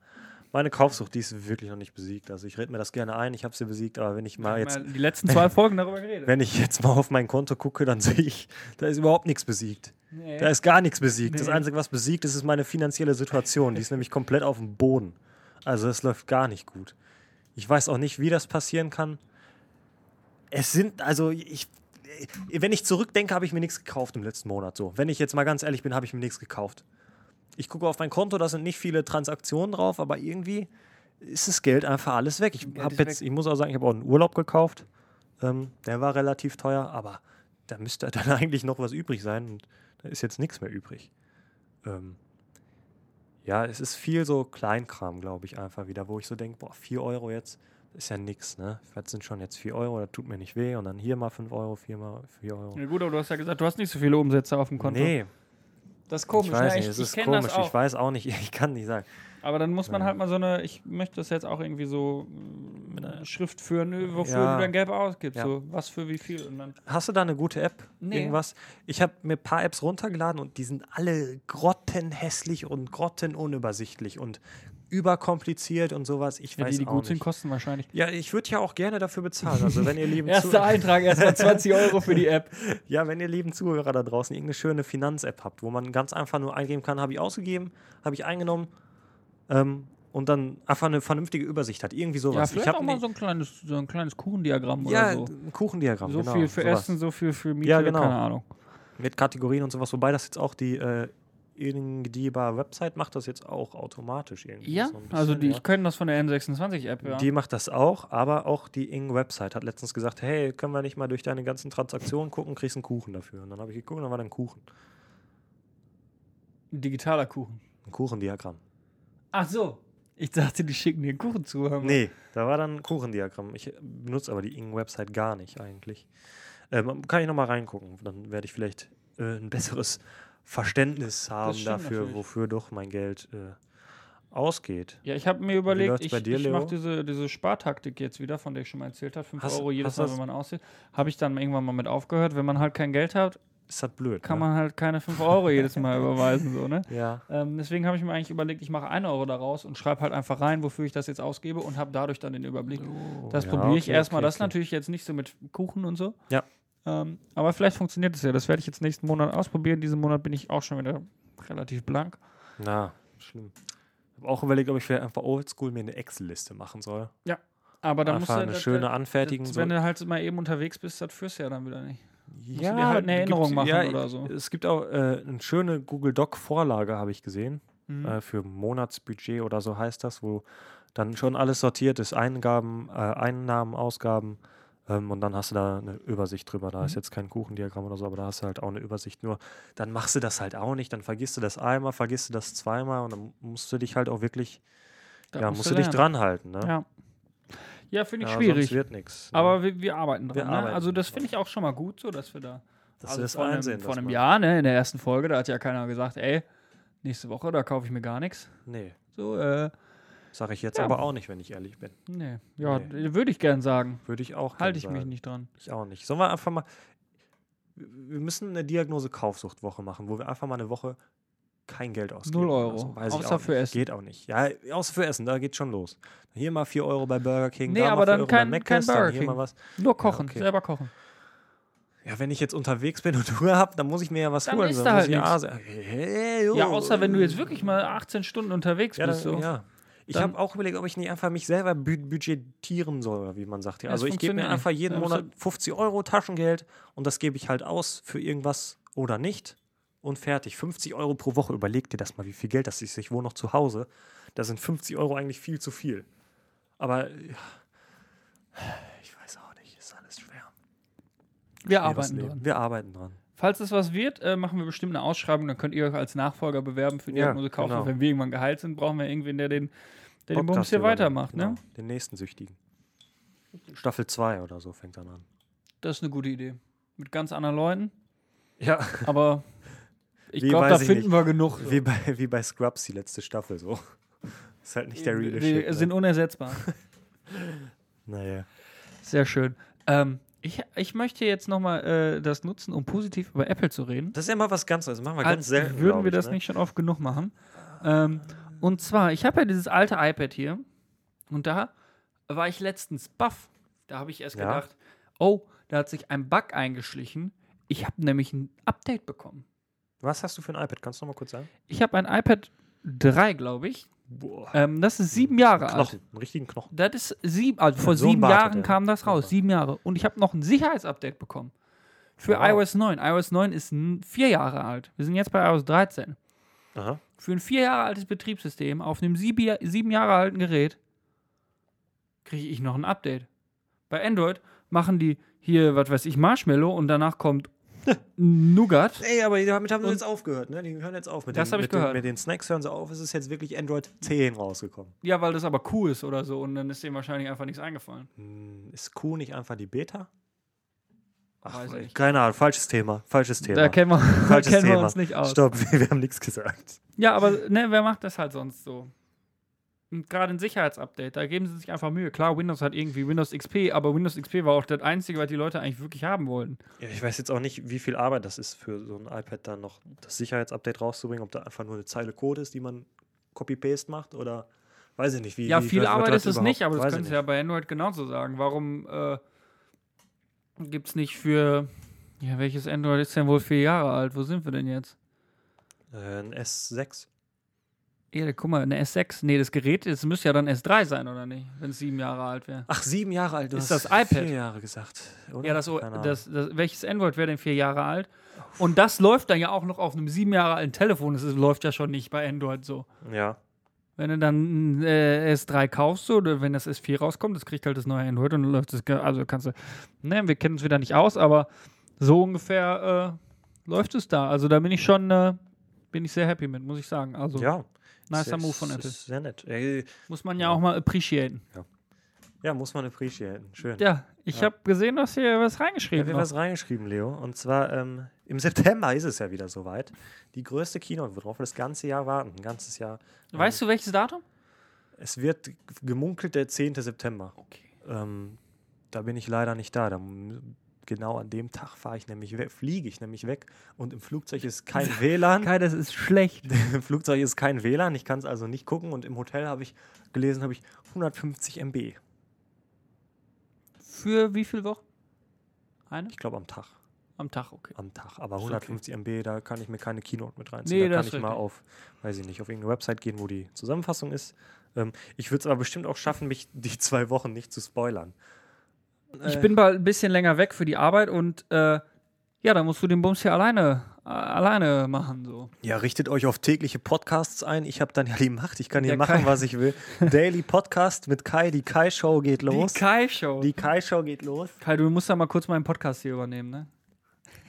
meine Kaufsucht, die ist wirklich noch nicht besiegt. Also ich rede mir das gerne ein, ich habe sie besiegt, aber wenn ich mal Wir jetzt, ja die letzten zwei Folgen darüber geredet. wenn ich jetzt mal auf mein Konto gucke, dann sehe ich, da ist überhaupt nichts besiegt. Nee. Da ist gar nichts besiegt. Das Nee. Einzige, was besiegt ist, ist meine finanzielle Situation. Die ist nämlich komplett auf dem Boden. Also es läuft gar nicht gut. Ich weiß auch nicht, wie das passieren kann. Es sind, also ich, wenn ich zurückdenke, habe ich mir nichts gekauft im letzten Monat. So, wenn ich jetzt mal ganz ehrlich bin, habe ich mir nichts gekauft. Ich gucke auf mein Konto, da sind nicht viele Transaktionen drauf, aber irgendwie ist das Geld einfach alles weg. Ich ist jetzt, ich muss auch sagen, ich habe auch einen Urlaub gekauft. Ähm, der war relativ teuer, aber da müsste dann eigentlich noch was übrig sein und da ist jetzt nichts mehr übrig. Ähm, ja, es ist viel so Kleinkram, glaube ich, einfach wieder, wo ich so denke, boah, 4 Euro jetzt ist ja nix, ne? Das sind schon jetzt 4 Euro, das tut mir nicht weh und dann hier mal 5 Euro, 4 mal 4 Euro. Ja gut, aber du hast ja gesagt, du hast nicht so viele Umsätze auf dem Konto. Nee, Das ist komisch. ich weiß ne? nicht, es ist komisch, ich weiß auch nicht, ich kann nicht sagen. Aber dann muss man Ja. halt mal so eine, ich möchte das jetzt auch irgendwie so Mit äh, einer- Schrift führen, äh, wofür Ja. du dein Geld ausgibst. Ja. So, was für wie viel. Und dann, Hast du da eine gute App? Nee. Irgendwas? Ich habe mir ein paar Apps runtergeladen und die sind alle grottenhässlich und grottenunübersichtlich und überkompliziert und sowas. Ich ja, weiß die, die auch gut nicht. sind, kosten wahrscheinlich. Ja, ich würde ja auch gerne dafür bezahlen. Also wenn ihr lieben Erster Eintrag, erstmal 20 Euro für die App. ja, wenn ihr lieben Zuhörer da draußen irgendeine schöne Finanz-App habt, wo man ganz einfach nur eingeben kann, habe ich ausgegeben, habe ich eingenommen ähm, und dann einfach eine vernünftige Übersicht hat. Irgendwie Ja, sowas. vielleicht ich auch mal so ein kleines, so ein kleines Kuchendiagramm ja, oder so. ein Kuchendiagramm. So genau, viel für sowas. Essen, so viel für Miete, Ja, genau. keine Ahnung. Mit Kategorien und sowas, wobei das jetzt auch die äh, Ingdiba Website macht das jetzt auch automatisch irgendwie. Ja, so ein bisschen, also die, ja. ich kenne das von der N26-App, ja. Die macht das auch, aber auch die Ing-Website hat letztens gesagt, hey, können wir nicht mal durch deine ganzen Transaktionen gucken, kriegst einen Kuchen dafür. Und dann habe ich geguckt, dann war da ein Kuchen. Ein digitaler Kuchen. Ein Kuchendiagramm. Ach so. Ich dachte, die schicken dir einen Kuchen zu. mal. Nee, da war dann ein Kuchendiagramm. Ich benutze aber die Ing-Website gar nicht eigentlich. Ähm, kann ich nochmal reingucken. Dann werde ich vielleicht äh, ein besseres Verständnis haben dafür, natürlich. wofür doch mein Geld äh, ausgeht. Ja, ich habe mir überlegt, ich, dir, ich mache diese, diese Spartaktik jetzt wieder, von der ich schon mal erzählt habe. 5 Hast- Euro jedes Mal, wenn man aussieht. Habe ich dann irgendwann mal mit aufgehört. Wenn man halt kein Geld hat, Ist halt blöd. kann ne? man halt keine 5 Euro jedes Mal überweisen. So, ne? Ja. ähm, deswegen habe ich mir eigentlich überlegt, ich mache 1 Euro daraus und schreibe halt einfach rein, wofür ich das jetzt ausgebe und habe dadurch dann den Überblick. das ja, probiere ich okay, erstmal. okay, das okay. natürlich jetzt nicht so mit Kuchen und so. Ja. Ähm, aber vielleicht funktioniert es ja. Das werde ich jetzt nächsten Monat ausprobieren. Diesen Monat bin ich auch schon wieder relativ blank. Na, schlimm. Ich habe auch überlegt, ob ich vielleicht einfach oldschool mir eine Excel-Liste machen soll. Aber dann musst einfach du eine schöne das- anfertigen. Das, wenn du halt mal eben unterwegs bist, das führst du ja dann wieder nicht. ja, du dir halt eine Erinnerung machen ja, oder so. Es gibt auch äh, eine schöne Google Doc-Vorlage, habe ich gesehen. Mhm. Äh, für Monatsbudget oder so heißt das, wo dann schon alles sortiert ist: Eingaben, äh, Einnahmen, Ausgaben. Ähm, und dann hast du da eine Übersicht drüber. Da ist Mhm. jetzt kein Kuchendiagramm oder so, aber da hast du halt auch eine Übersicht. Nur dann machst du das halt auch nicht. Dann vergisst du das einmal, vergisst du das zweimal und dann musst du dich halt auch wirklich, Da ja, musst musst du dich dran halten. Ne? Ja. Ja, finde ich Ja, schwierig. Sonst wird nichts. Aber wir, wir arbeiten dran. Wir ne? arbeiten Also das finde ich auch schon mal gut, so dass wir da. das also ist vor einem, einsehen. vor dass einem Jahr, ne, in der ersten Folge, da hat ja keiner gesagt, ey, nächste Woche, da kaufe ich mir gar nichts. Nee, So, äh, sage ich jetzt Ja. aber auch nicht, wenn ich ehrlich bin. nee. Ja, Nee. würde ich gern sagen. Würde ich auch. Halte ich mich sagen. nicht dran. Ich auch nicht. Sollen wir einfach mal. Wir müssen eine Diagnose-Kaufsuchtwoche machen, wo wir einfach mal eine Woche kein Geld ausgeben. Null Euro. So. Weiß ich Außer für nicht. Essen. Geht auch nicht. Ja, außer für Essen, da geht schon los. Hier mal 4 Euro bei Burger King, Nee, da aber mal 4 dann kein- bei kein Burger hier King. mal was. Nur kochen, okay. selber kochen. Ja, wenn ich jetzt unterwegs bin und Ruhe habe, dann muss ich mir ja was Dann holen. sonst da halt ja hey, Ja, außer wenn du jetzt wirklich mal 18 Stunden unterwegs Ja, bist. dann, So. ja. Ich habe auch überlegt, ob ich nicht einfach mich selber bü budgetieren soll, wie man sagt. Ja. Also ich gebe mir einfach jeden Ja, Monat 50 Euro Taschengeld und das gebe ich halt aus für irgendwas oder nicht und fertig. 50 Euro pro Woche, überleg dir das mal, wie viel Geld das ist. Ich wohne noch zu Hause. Da sind 50 Euro eigentlich viel zu viel. Aber ja, ich weiß auch nicht, ist alles schwer. Wir arbeiten dran. Wir arbeiten dran. Falls es was wird, äh, machen wir bestimmt eine Ausschreibung, dann könnt ihr euch als Nachfolger bewerben für die Ja, kaufen. genau. Wenn wir irgendwann geheilt sind, brauchen wir irgendwen, der den, der den Bums hier weitermacht. genau. Ne? Den nächsten Süchtigen. Staffel 2 oder so fängt dann an. Das ist eine gute Idee. Mit ganz anderen Leuten. Ja, Aber ich glaube, da finden nicht. wir genug. so. Wie bei, wie bei Scrubs, die letzte Staffel so. Ist halt nicht der reale wir Shit. sind Ne? unersetzbar. Naja. Sehr schön. Ähm, ich, ich möchte jetzt nochmal äh, das nutzen, um positiv über Apple zu reden. Das ist ja mal was ganz Neues. Das machen wir Als ganz selten. würden wir ich, das ne? nicht schon oft genug machen. Ähm, und zwar, ich habe ja dieses alte iPad hier und da war ich letztens baff. Da habe ich erst Ja. gedacht, oh, da hat sich ein Bug eingeschlichen. Ich habe nämlich ein Update bekommen. Was hast du für ein iPad? Kannst du noch mal kurz sagen? Ich habe ein iPad 3, glaube ich. Ähm, das ist sieben Jahre alt. Knochen. Einen richtigen Knochen. Das ist sieben, also vor so sieben Jahren kam das raus, sieben Jahre. Und ich habe noch ein Sicherheitsupdate bekommen. Für Wow. iOS 9. iOS 9 ist vier Jahre alt. Wir sind jetzt bei iOS 13. Aha. Für ein vier Jahre altes Betriebssystem auf einem sieben, sieben Jahre alten Gerät kriege ich noch ein Update. Bei Android machen die hier, was weiß ich, Marshmallow und danach kommt Nougat. Ey, aber damit haben sie jetzt aufgehört, ne? Die hören jetzt auf. Mit Das den, hab ich mit den, gehört. Mit den Snacks hören sie auf. Es ist jetzt wirklich Android 10 rausgekommen. Ja, weil das aber cool ist oder so und dann ist dem wahrscheinlich einfach nichts eingefallen. Hm, ist Q nicht einfach die Beta? Ach, Weiß ich keine Ahnung. Falsches Thema. Falsches Thema. Da kennen wir, Falsches kennen wir Thema. uns nicht aus. Stopp, wir, wir haben nichts gesagt. Ja, aber ne, wer macht das halt sonst so? Gerade ein Sicherheitsupdate, da geben sie sich einfach Mühe. Klar, Windows hat irgendwie Windows XP, aber Windows XP war auch das Einzige, was die Leute eigentlich wirklich haben wollten. Ja, ich weiß jetzt auch nicht, wie viel Arbeit das ist für so ein iPad dann noch das Sicherheitsupdate rauszubringen, ob da einfach nur eine Zeile Code ist, die man Copy-Paste macht oder weiß ich nicht, wie Ja, wie viel Arbeit ist es nicht, aber das könntest du ja bei Android genauso sagen. Warum äh, gibt es nicht für. Ja, welches Android ist denn wohl vier Jahre alt? Wo sind wir denn jetzt? Äh, ein S6. Ja, guck mal, eine S6. Nee, das Gerät, das müsste ja dann S3 sein, oder nicht? Wenn es sieben Jahre alt wäre. Ach, sieben Jahre alt. Du Ist das iPad? Vier Jahre gesagt. Oder? Ja, das, das, das, welches Android wäre denn vier Jahre alt? Und das läuft dann ja auch noch auf einem sieben Jahre alten Telefon. Das ist, läuft ja schon nicht bei Android so. Ja. Wenn du dann ein äh, S3 kaufst so, oder wenn das S4 rauskommt, das kriegt halt das neue Android und dann läuft das. Also kannst du. Ne, wir kennen uns wieder nicht aus, aber so ungefähr äh, läuft es da. Also da bin ich schon. Äh, bin ich sehr happy mit, muss ich sagen. Also Ja. Nicer Ist- Move von Apple. Sehr nett. Ey, Muss man ja auch mal appreciaten. Ja, muss man appreciaten. Schön. Ja, ich Ja. habe gesehen, dass hier was Ich reingeschrieben habe hier noch. was reingeschrieben, Leo. Und zwar ähm, im September ist es ja wieder soweit. Die größte Keynote, worauf wir das ganze Jahr warten. Ein ganzes Jahr. Weißt du welches Datum? Es wird gemunkelt der 10. September. Okay. Ähm, da bin ich leider nicht da. da genau an dem Tag fahre ich nämlich weg, fliege ich nämlich weg und im Flugzeug ist kein WLAN. Kai, das ist schlecht. Im Flugzeug ist kein WLAN, ich kann es also nicht gucken und im Hotel habe ich gelesen, habe ich 150 MB. Für wie viele Wochen? Eine? Ich glaube am Tag. Am Tag, okay. Am Tag. Aber Ist 150 MB, da kann ich mir keine Keynote mit reinziehen. Nee, da kann ich mal auf, weiß ich nicht, auf irgendeine Website gehen, wo die Zusammenfassung ist. Ähm, ich würde es aber bestimmt auch schaffen, mich die zwei Wochen nicht zu spoilern. Ich Äh, bin bald ein bisschen länger weg für die Arbeit und äh, ja, da musst du den Bums hier alleine, äh, alleine machen. So. Ja, richtet euch auf tägliche Podcasts ein. Ich habe dann ja die Macht. Ich kann hier Der machen, Kai. was ich will. Daily Podcast mit Kai. Die Kai-Show geht los. Die Kai-Show. Die Kai-Show geht los. Kai, du musst ja mal kurz meinen Podcast hier übernehmen, ne?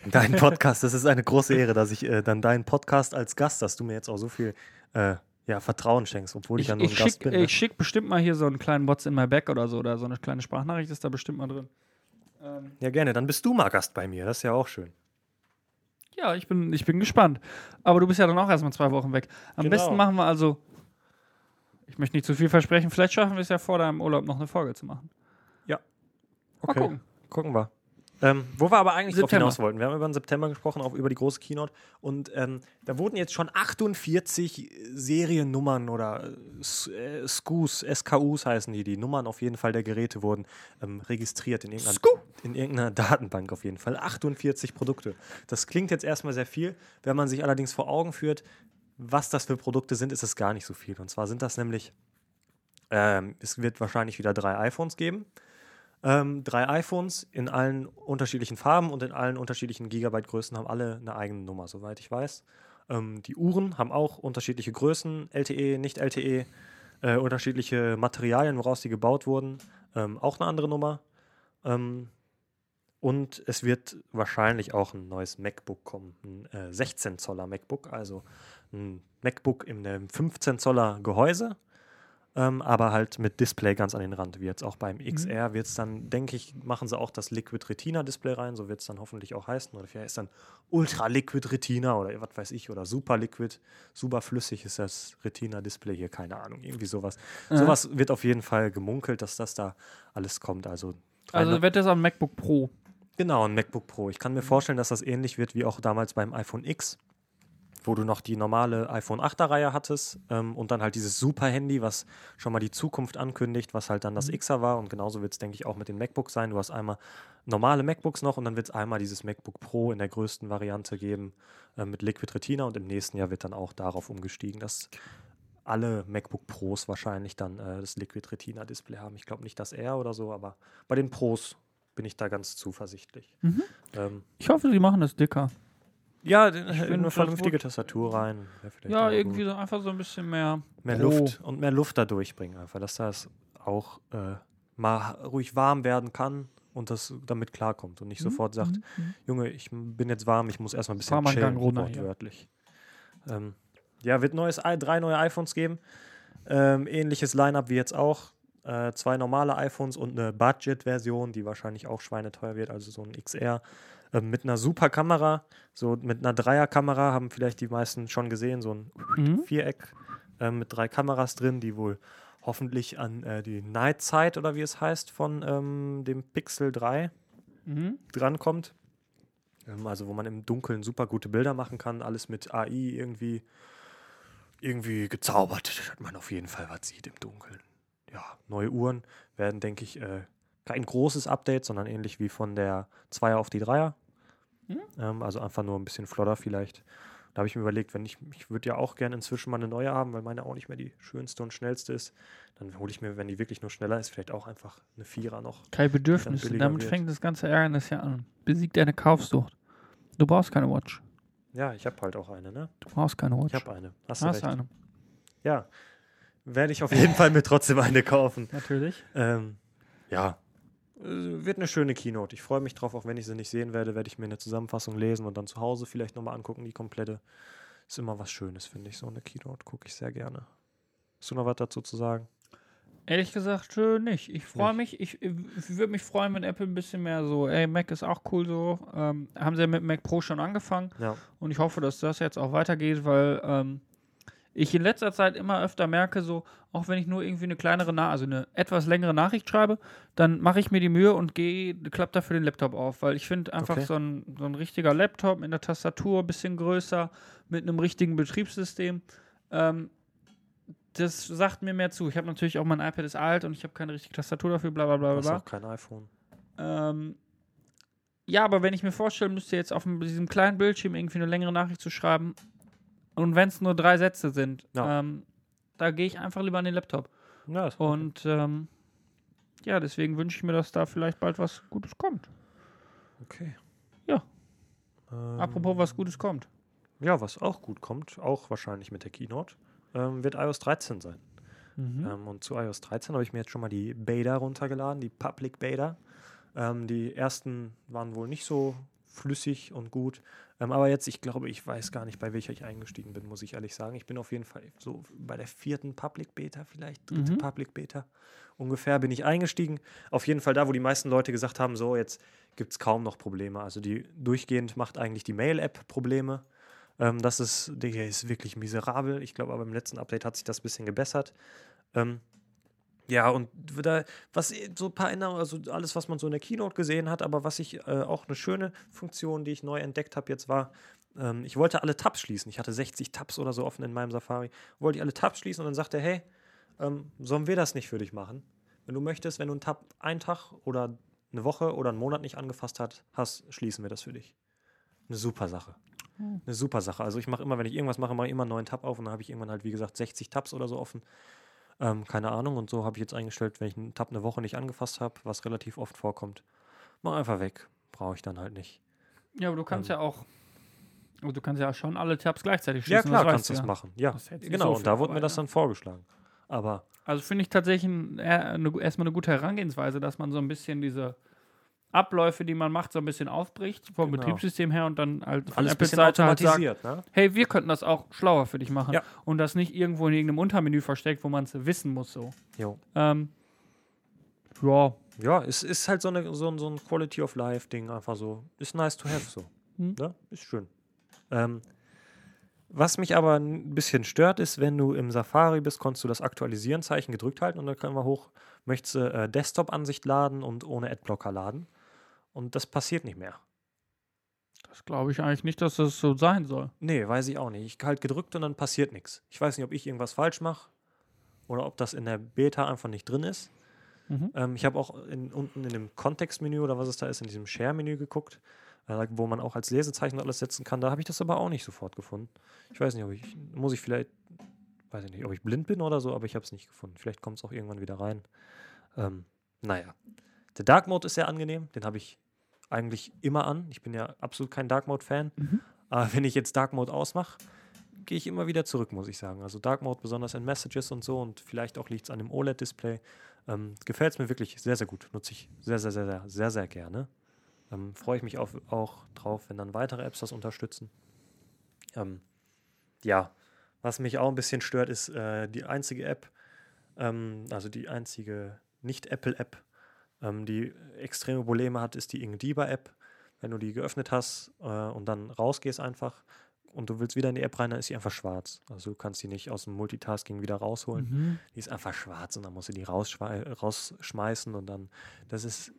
Dein Podcast, das ist eine große Ehre, dass ich äh, dann deinen Podcast als Gast, dass du mir jetzt auch so viel äh, ja, Vertrauen schenkst, obwohl ich, Ich, ja nur ich ein Gast schicke bin. ne? schick bestimmt mal hier so einen kleinen What's in my Back oder so, oder so eine kleine Sprachnachricht ist da bestimmt mal drin. Ähm, Ja, gerne. Dann bist du mal Gast bei mir. Das ist ja auch schön. ja, ich bin, ich bin gespannt. Aber du bist ja dann auch erstmal zwei Wochen weg. Am Genau. besten machen wir also. Ich möchte nicht zu viel versprechen. Vielleicht schaffen wir es ja vor deinem Urlaub noch eine Folge zu machen. Mal Okay. gucken. Gucken wir. Ähm, wo wir aber eigentlich drauf September. hinaus wollten. Wir haben über den September gesprochen, auch über die große Keynote. Und ähm, da wurden jetzt schon 48 Seriennummern oder äh, S- äh, SKUs, SKUs heißen die, die Nummern auf jeden Fall der Geräte wurden ähm, registriert in irgendeiner, in irgendeiner Datenbank auf jeden Fall. 48 Produkte. Das klingt jetzt erstmal sehr viel. Wenn man sich allerdings vor Augen führt, was das für Produkte sind, ist es gar nicht so viel. Und zwar sind das nämlich, ähm, es wird wahrscheinlich wieder drei iPhones geben ähm, drei iPhones in allen unterschiedlichen Farben und in allen unterschiedlichen Gigabyte-Größen haben alle eine eigene Nummer, soweit ich weiß. Ähm, die Uhren haben auch unterschiedliche Größen, LTE, nicht LTE, äh, unterschiedliche Materialien, woraus die gebaut wurden, ähm, auch eine andere Nummer. Ähm, und es wird wahrscheinlich auch ein neues MacBook kommen, ein äh, 16 Zoller MacBook, also ein MacBook in einem 15 Zoller Gehäuse ähm, aber halt mit Display ganz an den Rand. Wie jetzt auch beim XR wird es dann, denke ich, machen sie auch das Liquid Retina Display rein, so wird es dann hoffentlich auch heißen. Oder vielleicht ist dann Ultra Liquid Retina oder was weiß ich, oder Super Liquid, super flüssig ist das Retina Display hier, keine Ahnung, irgendwie sowas. Ja. Sowas wird auf jeden Fall gemunkelt, dass das da alles kommt. Also, Also wird das am MacBook Pro. Genau, ein MacBook Pro. Ich kann mir vorstellen, dass das ähnlich wird wie auch damals beim iPhone X, wo du noch die normale iPhone 8er Reihe hattest ähm, und dann halt dieses Super-Handy, was schon mal die Zukunft ankündigt, was halt dann das Xer war. Und genauso wird es, denke ich, auch mit den MacBooks sein. Du hast einmal normale MacBooks noch und dann wird es einmal dieses MacBook Pro in der größten Variante geben äh, mit Liquid Retina und im nächsten Jahr wird dann auch darauf umgestiegen, dass alle MacBook Pros wahrscheinlich dann äh, das Liquid Retina Display haben. Ich glaube nicht das R oder so, aber bei den Pros bin ich da ganz zuversichtlich. Mhm. Ähm, Ich hoffe, sie machen das dicker. Ja, find, eine vernünftige Tastatur rein. Ja, irgendwie gut. so einfach so ein bisschen mehr. Mehr Pro. Luft und mehr Luft da durchbringen, einfach, dass das auch äh, mal ruhig warm werden kann und das damit klarkommt und nicht Mhm, sofort sagt, Junge, ich bin jetzt warm, ich muss erstmal ein bisschen chillen, runter wortwörtlich. Ähm, ja, wird neues, drei neue iPhones geben. Ähm, ähnliches Line-Up wie jetzt auch. Äh, zwei normale iPhones und eine Budget-Version, die wahrscheinlich auch schweineteuer wird, also so ein XR. Ähm, mit einer super Kamera, so mit einer Dreierkamera, haben vielleicht die meisten schon gesehen, so ein Mhm. Viereck ähm, mit drei Kameras drin, die wohl hoffentlich an äh, die Night Sight oder wie es heißt von ähm, dem Pixel 3 Mhm. drankommt. Ähm, also wo man im Dunkeln super gute Bilder machen kann, alles mit AI irgendwie, irgendwie gezaubert, dass man auf jeden Fall was sieht im Dunkeln. Ja, neue Uhren werden, denke ich, äh, kein großes Update, sondern ähnlich wie von der 2er auf die 3er. Mhm. Ähm, also einfach nur ein bisschen flotter vielleicht. Da habe ich mir überlegt, wenn ich, ich würde ja auch gerne inzwischen mal eine neue haben, weil meine auch nicht mehr die schönste und schnellste ist. Dann hole ich mir, wenn die wirklich nur schneller ist, vielleicht auch einfach eine Vierer noch. Keine Bedürfnisse. billiger Damit wird. fängt das ganze Ärgernis ja an. Besieg deine Kaufsucht. Du brauchst keine Watch. Ja, ich habe halt auch eine, ne? Du brauchst keine Watch. Ich habe eine. Hast du Hast recht. eine? Ja, werde ich auf jeden Fall mir trotzdem eine kaufen. Natürlich. Ähm, ja, wird eine schöne Keynote. Ich freue mich drauf, auch wenn ich sie nicht sehen werde, werde ich mir eine Zusammenfassung lesen und dann zu Hause vielleicht nochmal angucken, die komplette. Ist immer was Schönes, finde ich. So eine Keynote gucke ich sehr gerne. Hast du noch was dazu zu sagen? Ehrlich gesagt, äh, nicht. Ich freue mich. Ich, ich würde mich freuen, wenn Apple ein bisschen mehr so, ey, Mac ist auch cool so. Ähm, haben sie ja mit Mac Pro schon angefangen. Ja. Und ich hoffe, dass das jetzt auch weitergeht, weil ähm, ich in letzter Zeit immer öfter merke, so, auch wenn ich nur irgendwie eine kleinere, Na also eine etwas längere Nachricht schreibe, dann mache ich mir die Mühe und gehe, klappt dafür den Laptop auf, weil ich finde einfach Okay. so, ein, so ein richtiger Laptop mit einer Tastatur, ein bisschen größer, mit einem richtigen Betriebssystem, ähm, das sagt mir mehr zu. Ich habe natürlich auch mein iPad ist alt und ich habe keine richtige Tastatur dafür, bla bla bla Du hast auch kein iPhone. Ähm, ja, aber wenn ich mir vorstelle, müsste jetzt auf diesem kleinen Bildschirm irgendwie eine längere Nachricht zu schreiben und wenn es nur drei Sätze sind, Ja. ähm, da gehe ich einfach lieber an den Laptop. Ja, Und ähm, ja, deswegen wünsche ich mir, dass da vielleicht bald was Gutes kommt. okay. Ja. Ähm, Apropos was Gutes kommt. Ja, was auch gut kommt, auch wahrscheinlich mit der Keynote, ähm, wird iOS 13 sein. Mhm. Ähm, und zu iOS 13 habe ich mir jetzt schon mal die Beta runtergeladen, die Public Beta. Ähm, die ersten waren wohl nicht so flüssig und gut. Ähm, aber jetzt, ich glaube, ich weiß gar nicht, bei welcher ich eingestiegen bin, muss ich ehrlich sagen. Ich bin auf jeden Fall so bei der vierten Public Beta vielleicht, dritte Mhm. Public Beta ungefähr bin ich eingestiegen. Auf jeden Fall da, wo die meisten Leute gesagt haben, so jetzt gibt es kaum noch Probleme. Also die durchgehend macht eigentlich die Mail-App Probleme. Ähm, das ist, der ist wirklich miserabel. Ich glaube, aber im letzten Update hat sich das ein bisschen gebessert. Ähm, ja, und da, was eh- so ein paar Änderungen, also alles, was man so in der Keynote gesehen hat, aber was ich äh, auch eine schöne Funktion, die ich neu entdeckt habe, jetzt war, ähm, ich wollte alle Tabs schließen. Ich hatte 60 Tabs oder so offen in meinem Safari. Wollte ich alle Tabs schließen und dann sagte er, hey, ähm, sollen wir das nicht für dich machen? Wenn du möchtest, wenn du einen Tab einen Tag oder eine Woche oder einen Monat nicht angefasst hat, hast, schließen wir das für dich. Eine super Sache. Eine super Sache. Also ich mache immer, wenn ich irgendwas mache, mache ich immer einen neuen Tab auf und dann habe ich irgendwann halt, wie gesagt, 60 Tabs oder so offen. Ähm, keine Ahnung. Und so habe ich jetzt eingestellt, wenn ich einen Tab eine Woche nicht angefasst habe, was relativ oft vorkommt, mach einfach weg. Brauche ich dann halt nicht. Ja, aber du kannst Ähm. ja auch. Also du kannst ja schon alle Tabs gleichzeitig Ja, schließen. klar, das kannst du ja. machen. Ja, Das genau. so und da wurde mir das ne? dann vorgeschlagen. Aber Also finde ich tatsächlich ein, eine, erstmal eine gute Herangehensweise, dass man so ein bisschen diese Abläufe, die man macht, so ein bisschen aufbricht vom Genau. Betriebssystem her und dann halt von Apples Seite halt sagt, automatisiert, ne? hey, wir könnten das auch schlauer für dich machen Ja. und das nicht irgendwo in irgendeinem Untermenü versteckt, wo man es wissen muss so. Jo. Ähm, ja, Ja, es ist halt so, eine, so, ein- so ein Quality of Life Ding, einfach so. Ist nice to have so. Hm. Ne? Ist schön. Ähm, was mich aber ein bisschen stört, ist, wenn du im Safari bist, konntest du das Aktualisieren-Zeichen gedrückt halten und dann können wir hoch, möchtest du äh, Desktop-Ansicht laden und ohne Adblocker laden. Und das passiert nicht mehr. das glaube ich eigentlich nicht, dass das so sein soll. Nee, weiß ich auch nicht. Ich halt gedrückt und dann passiert nichts. Ich weiß nicht, ob ich irgendwas falsch mache oder ob das in der Beta einfach nicht drin ist. Mhm. Ähm, ich habe auch in, unten in dem Kontextmenü oder was es da ist, in diesem Share-Menü geguckt, äh, wo man auch als Lesezeichen alles setzen kann. Da habe ich das aber auch nicht sofort gefunden. Ich weiß nicht, ob ich, muss ich vielleicht, weiß ich nicht, ob ich blind bin oder so, aber ich habe es nicht gefunden. Vielleicht kommt es auch irgendwann wieder rein. Ähm, naja. Der Dark Mode ist sehr angenehm, den habe ich eigentlich immer an. Ich bin ja absolut kein Dark Mode-Fan. Mhm. Aber wenn ich jetzt Dark Mode ausmache, gehe ich immer wieder zurück, muss ich sagen. Also Dark Mode besonders in Messages und so und vielleicht auch liegt es an dem OLED-Display. Ähm, Gefällt es mir wirklich sehr, sehr gut. Nutze ich sehr, sehr, sehr, sehr, sehr, sehr gerne. Ähm, Freue ich mich auf, auch drauf, wenn dann weitere Apps das unterstützen. Ähm, ja, was mich auch ein bisschen stört, ist äh, die einzige App, ähm, also die einzige Nicht-Apple-App, ähm, die extreme Probleme hat, ist die Ingdiba-App. Wenn du die geöffnet hast äh, und dann rausgehst einfach und du willst wieder in die App rein, dann ist die einfach schwarz. Also du kannst die nicht aus dem Multitasking wieder rausholen. Mhm. Die ist einfach schwarz und dann musst du die rausschmei- rausschmeißen und dann, das ist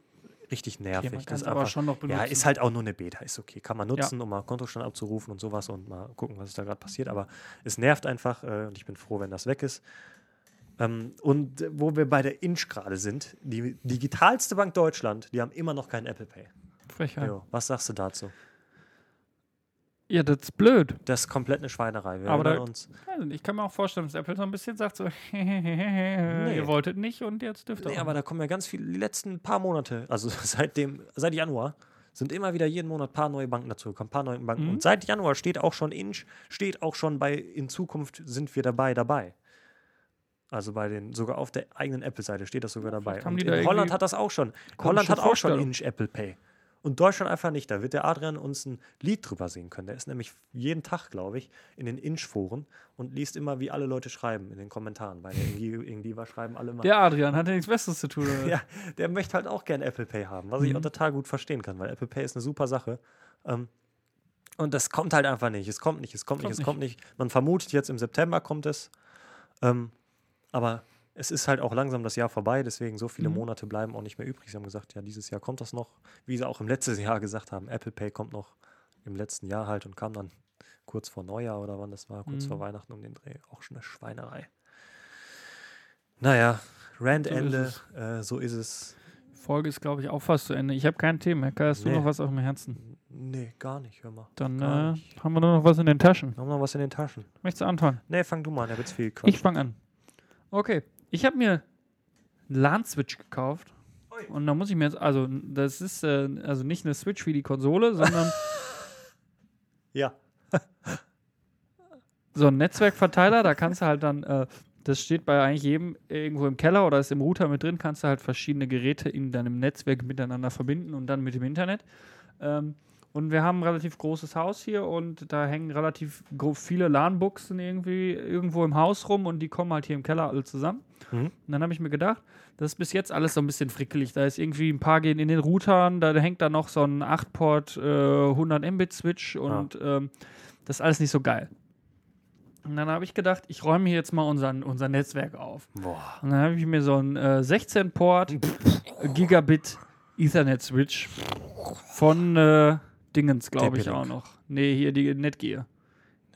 richtig Okay, nervig. man das ist aber einfach, schon noch benutzen. ja, ist halt auch nur eine Beta, ist okay. Kann man nutzen, um mal Kontostand abzurufen und sowas und mal gucken, was ist da gerade passiert. Aber es nervt einfach äh, und ich bin froh, wenn das weg ist. Ähm, und wo wir bei der Inch gerade sind, die digitalste Bank Deutschland, die haben immer noch kein Apple Pay. Frechheit. Jo, was sagst du dazu? Ja, das ist blöd. Das ist komplett eine Schweinerei. Wir Aber da- uns. Ich kann mir auch vorstellen, dass Apple so ein bisschen sagt so, ihr wolltet nicht und jetzt dürft ihr Nee, aber da kommen ja ganz viele, die letzten paar Monate, also seit dem, seit Januar, sind immer wieder jeden Monat ein paar neue Banken dazu gekommen, paar neue Banken. Mhm. Und seit Januar steht auch schon Inch, steht auch schon bei, in Zukunft sind wir dabei, dabei. Also bei den, sogar auf der eigenen Apple-Seite steht das sogar dabei. vielleicht haben Und da Holland hat das auch schon. Holland hat auch schon. Inch Apple Pay. Und Deutschland einfach nicht. Da wird der Adrian uns ein Lied drüber singen können. Der ist nämlich jeden Tag, glaube ich, in den Inch-Foren und liest immer, wie alle Leute schreiben in den Kommentaren. Weil irgendwie, was schreiben alle immer. Der Adrian hat ja nichts Besseres zu tun. Ja, der möchte halt auch gern Apple Pay haben, was ich Mhm. auch total gut verstehen kann, weil Apple Pay ist eine super Sache. Ähm, und das kommt halt einfach nicht. Es kommt nicht, es kommt, Kommt nicht, es kommt nicht. Man vermutet jetzt im September kommt es. Ähm, aber es ist halt auch langsam das Jahr vorbei, deswegen so viele Mhm. Monate bleiben auch nicht mehr übrig. Sie haben gesagt, ja, dieses Jahr kommt das noch, wie sie auch im letzten Jahr gesagt haben. Apple Pay kommt noch im letzten Jahr halt und kam dann kurz vor Neujahr oder wann das war, kurz Mhm. vor Weihnachten um den Dreh. Auch schon eine Schweinerei. Naja, Randende, So äh, so ist es. Folge ist, glaube ich, auch fast zu Ende. Ich habe kein Thema. Herr hast du Nee. noch was auf dem Herzen? Nee, gar nicht, hör mal. Dann äh, haben wir nur noch was in den Taschen. Wir haben noch was in den Taschen. Möchtest du anfangen? Nee, fang du mal an, ich hab jetzt viel Quatsch. Ich fange an. Okay. Ich habe mir einen LAN-Switch gekauft. Und da muss ich mir jetzt, also das ist äh, also nicht eine Switch wie die Konsole, sondern ja. so ein Netzwerkverteiler. Da kannst du halt dann, äh, das steht bei eigentlich jedem irgendwo im Keller oder ist im Router mit drin, kannst du halt verschiedene Geräte in deinem Netzwerk miteinander verbinden und dann mit dem Internet. Ähm, Und wir haben ein relativ großes Haus hier und da hängen relativ viele LAN-Buchsen irgendwie irgendwo im Haus rum und die kommen halt hier im Keller alle zusammen. Mhm. Und dann habe ich mir gedacht, das ist bis jetzt alles so ein bisschen frickelig. Da ist irgendwie ein paar gehen in den Routern, da hängt da noch so ein 8-Port äh, 100 Mbit Switch und ähm, das ist alles nicht so geil. Und dann habe ich gedacht, ich räume hier jetzt mal unseren, unser Netzwerk auf. Boah. Und dann habe ich mir so einen äh, 16-Port Gigabit Ethernet Switch von äh, Dingens, glaube ich auch noch. Nee, hier die Netgear.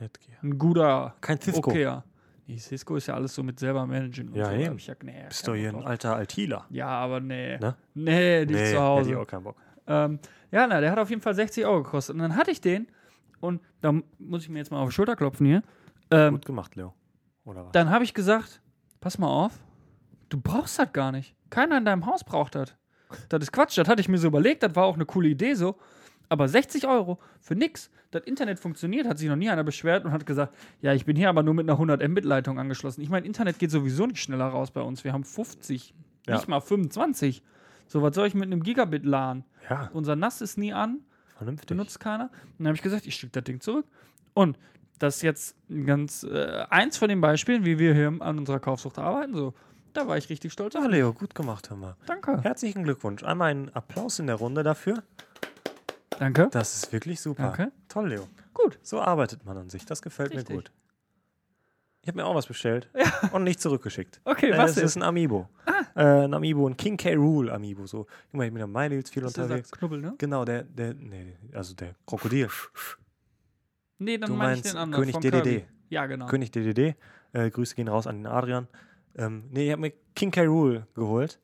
Netgear. Ein guter, Kein Cisco. okayer. Nee, Cisco ist ja alles so mit selber managen. Und Ja, so. Eben. ich ja, nee, Bist doch hier ein alter Altila. Ja, aber nee. Ne? Nee, nicht zu hätte Hause. ich auch keinen Bock. Ähm, ja, na, der hat auf jeden Fall 60 Euro gekostet. Und dann hatte ich den und da muss ich mir jetzt mal auf die Schulter klopfen hier. Ähm, Gut gemacht, Leo. Oder was? dann habe ich gesagt, pass mal auf, du brauchst das gar nicht. Keiner in deinem Haus braucht das. Das ist Quatsch, das hatte ich mir so überlegt, das war auch eine coole Idee so. Aber 60 Euro für nix. Das Internet funktioniert, hat sich noch nie einer beschwert und hat gesagt, ja, ich bin hier aber nur mit einer 100 Mbit-Leitung angeschlossen. Ich meine, Internet geht sowieso nicht schneller raus bei uns. Wir haben 50, Ja. nicht mal 25. So, was soll ich mit einem Gigabit-LAN? Ja, Unser NAS ist nie an, vernünftig. benutzt keiner. Und dann habe ich gesagt, ich schicke das Ding zurück. Und das ist jetzt ganz äh, eins von den Beispielen, wie wir hier an unserer Kaufsucht arbeiten. So, da war ich richtig stolz. Ja, Leo, gut gemacht, hör mal. Danke. Herzlichen Glückwunsch. Einmal einen Applaus in der Runde dafür. Danke. Das ist wirklich super. Danke. Toll, Leo. Gut. So arbeitet man an sich. Das gefällt Richtig. mir gut. Ich habe mir auch was bestellt und nicht zurückgeschickt. Okay, Äh, was es ist? ist ein Amiibo. Äh, ein Amiibo, ein King K. Rool Amiibo. So, immer ich bin am MyDeals viel Das ist dieser unterwegs. Knubbel, ne? Genau, der, der, nee, also der Krokodil. Nee, dann Du meine ich meinst den anderen. König DDD. Kirby. Ja, genau. König DDD. Äh, Grüße gehen raus an den Adrian. Ähm, nee, ich habe mir King K. Rool geholt.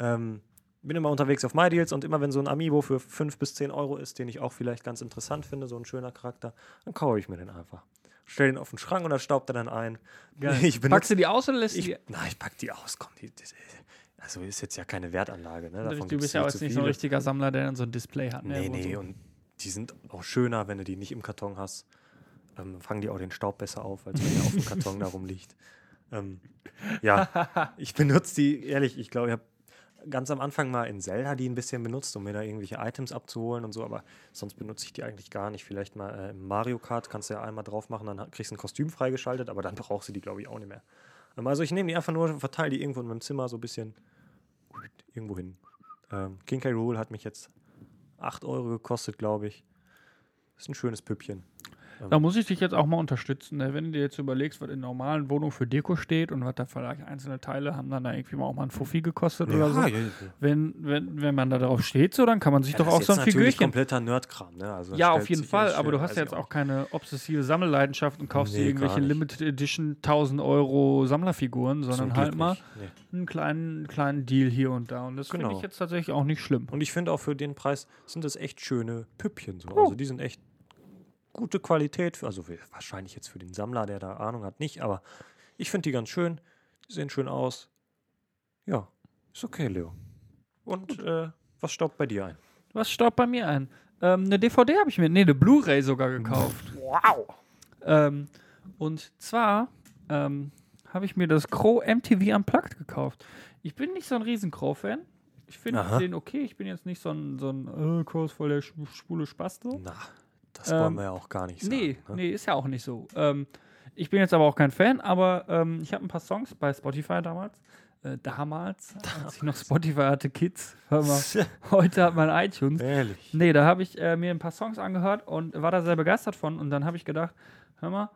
Ähm, bin immer unterwegs auf MyDeals und immer wenn so ein Amiibo für 5 bis 10 Euro ist, den ich auch vielleicht ganz interessant finde, so ein schöner Charakter, dann kaufe ich mir den einfach. Stell den auf den Schrank und dann staubt er dann ein. Ich benutze Packst du die aus oder lässt du ich, die? na, ich pack die aus, komm, die, das, also ist jetzt ja keine Wertanlage, ne? Du Davon bist gibt's ja auch nicht so ein viele. richtiger Sammler, der dann so ein Display hat. Ne? Nee, nee, so. und die sind auch schöner, wenn du die nicht im Karton hast. Ähm, fangen die auch den Staub besser auf, als wenn der auf dem Karton darum liegt. Ähm, ja, ich benutze die, ehrlich, ich glaube, ich habe ganz am Anfang mal in Zelda die ein bisschen benutzt, um mir da irgendwelche Items abzuholen und so, aber sonst benutze ich die eigentlich gar nicht. Vielleicht mal äh, im Mario Kart kannst du ja einmal drauf machen, dann kriegst du ein Kostüm freigeschaltet, aber dann brauchst du die, glaube ich, auch nicht mehr. Ähm, also ich nehme die einfach nur, verteile die irgendwo in meinem Zimmer so ein bisschen irgendwo hin. Ähm, King K. Rool hat mich jetzt 8 Euro gekostet, glaube ich. Ist ein schönes Püppchen. Da muss ich dich jetzt auch mal unterstützen. Ne? Wenn du dir jetzt überlegst, was in normalen Wohnungen für Deko steht und was da vielleicht einzelne Teile haben dann da irgendwie mal auch mal ein Fuffi gekostet oder so. ja, ja, ja. Wenn, wenn, wenn man da drauf steht, so, dann kann man sich doch das auch ist so ein jetzt natürlich Figürchen. kompletter Nerdkram, ne? Also das Ja, auf jeden Fall, aber du hast ja jetzt auch keine obsessive Sammelleidenschaft und kaufst dir Nee, irgendwelche gar nicht. Limited Edition 1000 Euro Sammlerfiguren, sondern halt mal. Nee. einen kleinen, kleinen Deal hier und da. Und das finde Genau. ich jetzt tatsächlich auch nicht schlimm. Und ich finde auch für den Preis sind das echt schöne Püppchen. So. Oh. Also die sind echt gute Qualität. Für, also wahrscheinlich jetzt für den Sammler, der da Ahnung hat, nicht. Aber ich finde die ganz schön. Die sehen schön aus. Ja, ist okay, Leo. Und äh, was staubt bei dir ein? Was staubt bei mir ein? Ähm, eine DVD habe ich mir, nee, eine Blu-ray sogar gekauft. Wow! Ähm, und zwar ähm, habe ich mir das Crow MTV Unplugged gekauft. Ich bin nicht so ein riesen Crow-Fan. Ich finde den okay. Ich bin jetzt nicht so ein, so ein äh, Crow ist voll der sch- schwule Spaß so. Na, das Ähm, wollen wir ja auch gar nicht sagen. Nee, ne? nee, ist ja auch nicht so. Ähm, ich bin jetzt aber auch kein Fan, aber ähm, ich habe ein paar Songs bei Spotify damals. Äh, damals, als ich noch Spotify hatte, Kids. Hör mal, heute hat man iTunes. Ehrlich. Nee, da habe ich äh, mir ein paar Songs angehört und war da sehr begeistert von. Und dann habe ich gedacht, hör mal,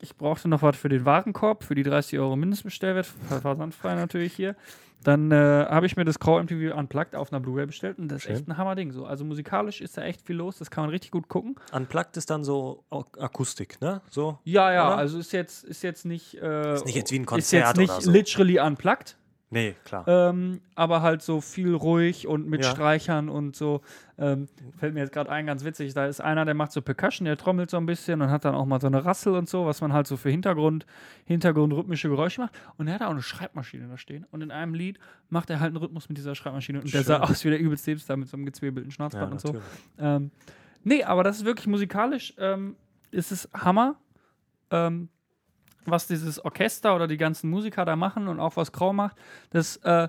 ich brauchte noch was für den Warenkorb, für die 30 Euro Mindestbestellwert, ver- versandfrei natürlich hier. Dann äh, habe ich mir das Crow MTV Unplugged auf einer Blu-ray bestellt und das ist Schön. echt ein Hammerding so. Also musikalisch ist da echt viel los, das kann man richtig gut gucken. Unplugged ist dann so Ak- Akustik, ne? So. Ja, ja, Oder? also ist jetzt, ist jetzt nicht. Äh, Ist nicht jetzt wie ein Ist Konzert jetzt nicht oder so. literally unplugged, Nee, klar. ähm, aber halt so viel ruhig und mit Ja. Streichern und so. Ähm, fällt mir jetzt gerade ein, ganz witzig. Da ist einer, der macht so Percussion, der trommelt so ein bisschen und hat dann auch mal so eine Rassel und so, was man halt so für Hintergrund, Hintergrundrhythmische Geräusche macht. Und er hat auch eine Schreibmaschine da stehen. Und in einem Lied macht er halt einen Rhythmus mit dieser Schreibmaschine. Und der Schön. sah aus wie der übelste Hipster mit so einem gezwiebelten ja, Schnauzbart und so. Ähm, nee, aber das ist wirklich musikalisch, ähm, ist es Hammer, ähm, was dieses Orchester oder die ganzen Musiker da machen und auch was Grau macht. Das, äh,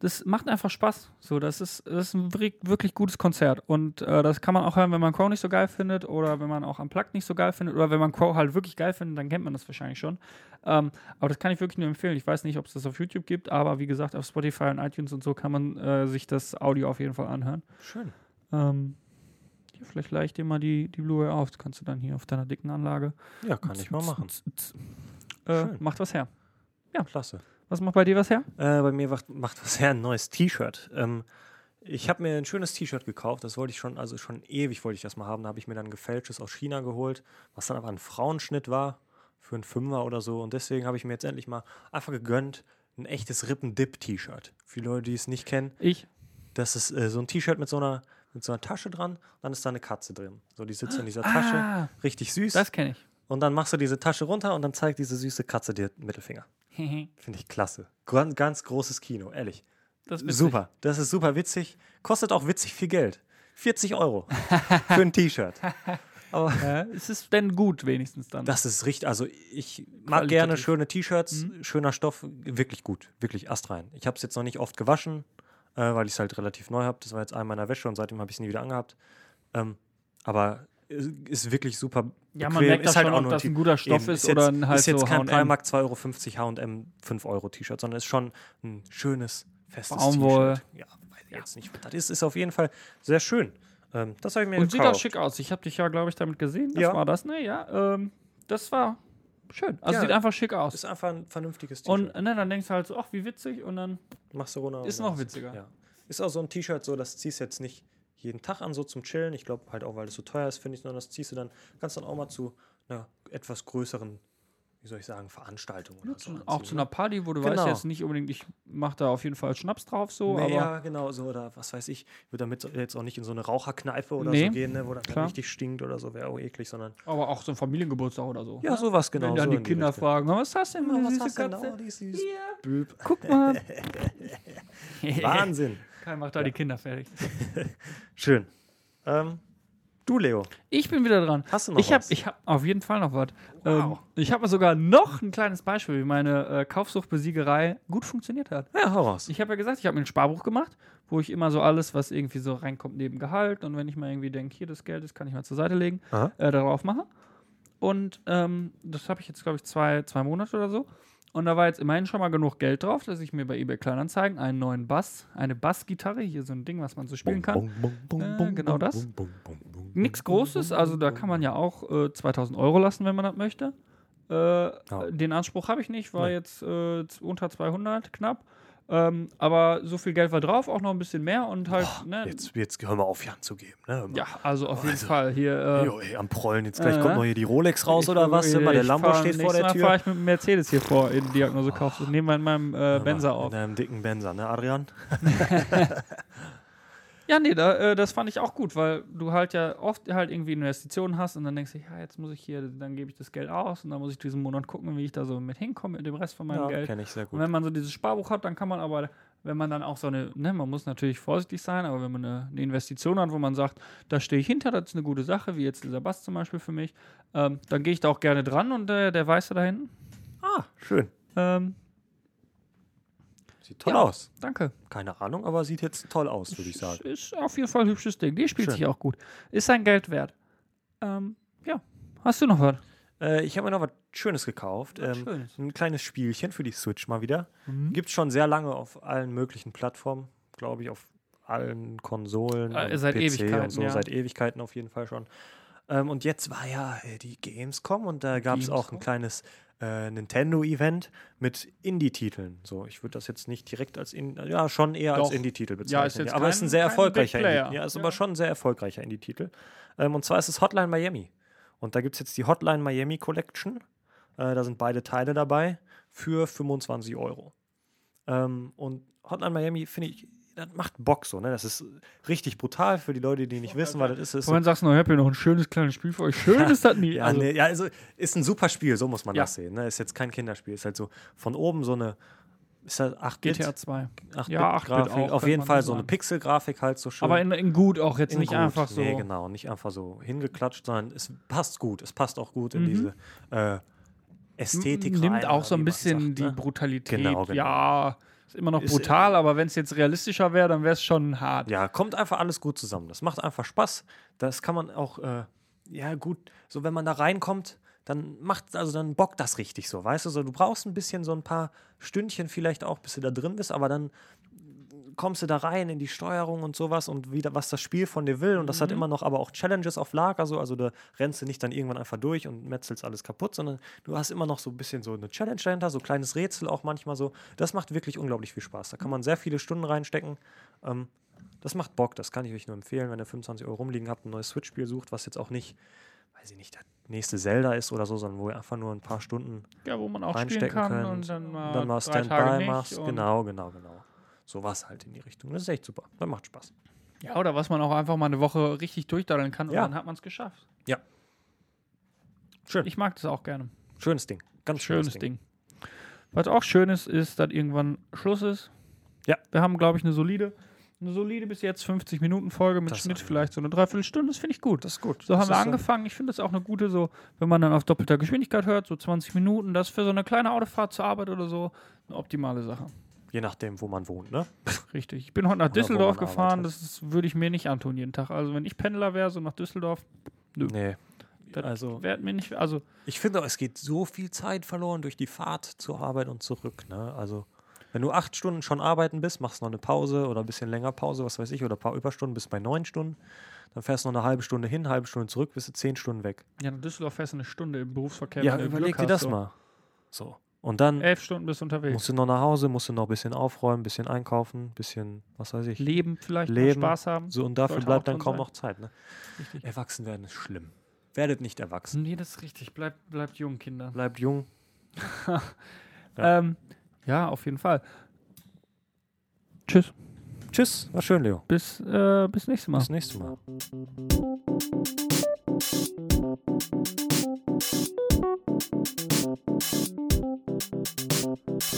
das macht einfach Spaß. So, das ist, das ist ein wirklich, wirklich gutes Konzert. Und äh, das kann man auch hören, wenn man Crow nicht so geil findet oder wenn man auch am Plug nicht so geil findet oder wenn man Crow halt wirklich geil findet, dann kennt man das wahrscheinlich schon. Ähm, aber das kann ich wirklich nur empfehlen. Ich weiß nicht, ob es das auf YouTube gibt, aber wie gesagt, auf Spotify und iTunes und so kann man äh, sich das Audio auf jeden Fall anhören. Schön. Ähm, vielleicht leicht dir mal die, die Blu-ray auf. Das kannst du dann hier auf deiner dicken Anlage. Ja, kann ich mal machen. Äh, macht was her. Klasse. Was macht bei dir was her? Äh, bei mir macht, macht was her ein neues T-Shirt. Ähm, ich habe mir ein schönes T-Shirt gekauft. Das wollte ich schon, also schon ewig wollte ich das mal haben. Da habe ich mir dann gefälschtes aus China geholt, was dann aber ein Frauenschnitt war für einen Fünfer oder so. Und deswegen habe ich mir jetzt endlich mal einfach gegönnt ein echtes Rippen-Dip-T-Shirt. Für die Leute, die es nicht kennen, Ich. das ist äh, so ein T-Shirt mit so einer mit so einer Tasche dran. Dann ist da eine Katze drin. So, die sitzt in dieser Tasche, Ah, richtig süß. das kenne ich. und dann machst du diese Tasche runter und dann zeigt diese süße Katze dir Mittelfinger. Finde ich klasse. Ganz, ganz großes Kino, ehrlich. das ist witzig. Super. Das ist super witzig. Kostet auch witzig viel Geld. 40 Euro für ein T-Shirt. Aber Ja, ist es denn gut wenigstens dann? das ist richtig. Also ich mag gerne schöne T-Shirts, schöner Stoff, wirklich gut, wirklich astrein. Ich habe es jetzt noch nicht oft gewaschen, äh, weil ich es halt relativ neu habe. Das war jetzt einmal in der Wäsche und seitdem habe ich es nie wieder angehabt. Ähm, aber es ist wirklich super. ja, man bequem. merkt ist halt schon, auch ob nur das ein guter Stoff Eben, ist, jetzt, oder ein halt ist jetzt so kein. Primark 2,50 Euro, H&M 5 Euro T-Shirt, sondern ist schon ein schönes, festes Baumwoll. T-Shirt. Ja, weiß ich jetzt nicht, was das ist. Ist auf jeden Fall sehr schön. Ähm, das habe ich mir Und sieht auch gekauft. schick aus. Ich habe dich ja, glaube ich, damit gesehen. Das Ja. war das, ne? Ja, ähm, das war schön. Also Ja. sieht einfach schick aus. Ist einfach ein vernünftiges Und T-Shirt. ne, dann denkst du halt so, ach, wie witzig. Und dann, Machst du runter. Ist und noch witziger. Ja. Ist auch so ein T-Shirt, so das ziehst du jetzt nicht jeden Tag an, so zum Chillen. Ich glaube halt auch, weil es so teuer ist, finde ich, sondern das ziehst du dann, kannst dann auch mal zu einer etwas größeren, wie soll ich sagen, Veranstaltung oder so. auch anziehen, zu ne? einer Party, wo du Genau. weißt jetzt nicht unbedingt, ich mache da auf jeden Fall Schnaps drauf, so, Nee, aber ja, genau so. Oder was weiß ich. Ich würde damit jetzt auch nicht in so eine Raucherkneipe oder Nee, so gehen, ne, wo klar. richtig stinkt oder so, wäre auch eklig, sondern. aber auch so ein Familiengeburtstag oder so. Ja, sowas genau. Wenn dann so die in Kinder Richtung. fragen, was ist das denn eine was hast du denn Katze? da? Die ist süß. Hier, Büb. guck mal. Wahnsinn. Kai macht da die Kinder fertig. Schön. Ähm, du, Leo, Ich bin wieder dran. hast du noch Ich habe was? ich hab auf jeden Fall noch was. Wow. Ähm, ich habe sogar noch ein kleines Beispiel, wie meine äh, Kaufsuchtbesiegerei gut funktioniert hat. ja, hau raus. Ich habe ja gesagt, ich habe mir ein Sparbuch gemacht, wo ich immer so alles, was irgendwie so reinkommt neben Gehalt und wenn ich mal irgendwie denke, hier das Geld, das kann ich mal zur Seite legen, äh, darauf mache. Und ähm, das habe ich jetzt, glaube ich, zwei, zwei Monate oder so. Und da war jetzt immerhin schon mal genug Geld drauf, dass ich mir bei eBay Kleinanzeigen einen neuen Bass, eine Bassgitarre, hier so ein Ding, was man so spielen kann. Äh, genau das. Nichts Großes, also da kann man ja auch äh, 2000 Euro lassen, wenn man das möchte. Äh, Den Anspruch habe ich nicht, war Nee. jetzt äh, unter 200 knapp. Ähm, aber so viel Geld war drauf, auch noch ein bisschen mehr und halt, ne? Jetzt, jetzt hör mal auf, Jan zu geben. Ne? Mal. Ja, also auf jeden Also, Fall hier. Äh, Jo, ey, am Prollen. Jetzt gleich äh, kommt noch hier die Rolex raus ich- oder was? Hör mal, der ich Lambo steht vor der Mal Tür. fahre ich mit dem Mercedes hier vor in die Diagnose kaufst und nehme in meinem äh, mal, Benzer auf. In einem dicken Benzer, ne, Adrian? Ja, nee, da, äh, das fand ich auch gut, weil du halt ja oft halt irgendwie Investitionen hast und dann denkst du, ja, jetzt muss ich hier, dann gebe ich das Geld aus und dann muss ich diesen Monat gucken, wie ich da so mit hinkomme mit dem Rest von meinem Ja, Geld. kenne ich sehr Und gut. wenn man so dieses Sparbuch hat, dann kann man aber, wenn man dann auch so eine, ne, man muss natürlich vorsichtig sein, aber wenn man eine, eine Investition hat, wo man sagt, da stehe ich hinter, das ist eine gute Sache, wie jetzt dieser Bass zum Beispiel für mich, ähm, dann gehe ich da auch gerne dran und äh, der Weiße da hinten, Ah, schön. ähm, Sieht toll Ja. aus. danke. Keine Ahnung, aber sieht jetzt toll aus, würde ich sagen. Ist auf jeden Fall ein hübsches Ding. Die spielt Schön. sich auch gut. Ist sein Geld wert. Ähm, ja. Hast du noch was? Äh, ich habe mir noch was Schönes gekauft. Ähm, Schönes. ein kleines Spielchen für die Switch mal wieder. Mhm. Gibt es schon sehr lange auf allen möglichen Plattformen, glaube ich, auf allen Konsolen, Äh, seit PC Ewigkeiten, und so, ja. seit Ewigkeiten auf jeden Fall schon. Ähm, und jetzt war ja äh, die Gamescom und da gab es auch ein kleines äh, Nintendo-Event mit Indie-Titeln. So, ich würde das jetzt nicht direkt als In ja schon eher als Doch. Indie-Titel Ja, bezeichnen. jetzt aber es ist ein sehr erfolgreicher. Indie. Ja, ist Ja. aber schon ein sehr erfolgreicher Indie-Titel. Ähm, und zwar ist es Hotline Miami. Und da gibt es jetzt die Hotline Miami Collection. Äh, da sind beide Teile dabei für 25 Euro. Ähm, und Hotline Miami finde ich, das macht Bock so. Ne? Das ist richtig brutal für die Leute, die nicht wissen, was das ist. ist so, Vorhin sagst du noch, ich habe hier noch ein schönes kleines Spiel für euch. Schön ist das nie. ja, also, nee, ja, also ist ein super Spiel, so muss man Ja. das sehen. Ne? Ist jetzt kein Kinderspiel, ist halt so von oben so eine, ist das 8-Bit? GTA 2. 8-Bit Ja, 8-Bit Grafik. auch, Auf jeden Fall so so eine. Pixelgrafik halt so schön. Aber in, in gut auch jetzt In nicht gut. einfach so. Nee, genau, nicht einfach so hingeklatscht, sondern es passt gut. Es passt auch gut in Mhm. diese äh, Ästhetik Nimmt rein, auch oder so ein bisschen sagt, die ne? Brutalität. Genau, genau. Ja, Ist immer noch Ist- brutal, aber wenn es jetzt realistischer wäre, dann wäre es schon hart. Ja, kommt einfach alles gut zusammen. Das macht einfach Spaß. Das kann man auch, äh, ja, gut, so wenn man da reinkommt, dann macht, also dann bockt das richtig so, weißt du? So, du brauchst ein bisschen so ein paar Stündchen vielleicht auch, bis du da drin bist, aber dann kommst du da rein in die Steuerung und sowas und wieder, was das Spiel von dir will. Und das hat immer noch aber auch Challenges auf Lager, so. Also da rennst du nicht dann irgendwann einfach durch und metzelst alles kaputt, sondern du hast immer noch so ein bisschen so eine Challenge dahinter, so kleines Rätsel auch manchmal so. Das macht wirklich unglaublich viel Spaß. Da kann man sehr viele Stunden reinstecken. Ähm, das macht Bock, das kann ich euch nur empfehlen, wenn ihr 25 Euro rumliegen habt, ein neues Switch-Spiel sucht, was jetzt auch nicht, weiß ich nicht, das nächste Zelda ist oder so, sondern wo ihr einfach nur ein paar Stunden Ja, wo man auch reinstecken kann könnt, und dann mal, dann mal Standby machst. Genau, genau, genau. Sowas halt in die Richtung. Das ist echt super. Das macht Spaß. Ja, oder was man auch einfach mal eine Woche richtig durchdaddeln kann und Ja. dann hat man es geschafft. Ja. Schön. Ich mag das auch gerne. Schönes Ding. Ganz Schönes Ding. Was auch schön ist, ist, dass irgendwann Schluss ist. Ja. Wir haben, glaube ich, eine solide, eine solide bis jetzt 50 Minuten Folge mit Das Schnitt vielleicht so eine Dreiviertelstunde. Das finde ich gut. Das ist gut. So das haben wir angefangen. Ich finde das auch eine gute, so, wenn man dann auf doppelter Geschwindigkeit hört, so 20 Minuten, das für so eine kleine Autofahrt zur Arbeit oder so eine optimale Sache. Je nachdem, wo man wohnt, ne? Richtig. Ich bin heute nach Düsseldorf gefahren, das ist- würde ich mir nicht antun jeden Tag. Also wenn ich Pendler wäre, so nach Düsseldorf, Nö. Nee. das Also, mir nicht, also ich finde, auch, es geht so viel Zeit verloren durch die Fahrt zur Arbeit und zurück, ne? Also, wenn du acht Stunden schon arbeiten bist, machst noch eine Pause oder ein bisschen länger Pause, was weiß ich, oder ein paar Überstunden, bis bei neun Stunden, dann fährst du noch eine halbe Stunde hin, halbe Stunde zurück, bist du zehn Stunden weg. ja, nach Düsseldorf fährst du eine Stunde im Berufsverkehr. Ja, überleg dir das so. mal. So. Und dann Elf Stunden bist du unterwegs. musst du noch nach Hause, musst du noch ein bisschen aufräumen, ein bisschen einkaufen, ein bisschen, was weiß ich. Leben vielleicht, Leben. Spaß haben. So, und dafür bleibt dann kaum sein. noch Zeit, ne? Richtig. Erwachsen werden ist schlimm. Werdet nicht erwachsen. Nee, das ist richtig. Bleibt, bleibt jung, Kinder. Bleibt jung. Ja. Ähm, ja, auf jeden Fall. Tschüss. Tschüss, war schön, Leo. Bis, äh, bis nächstes Mal. Bis nächstes Mal.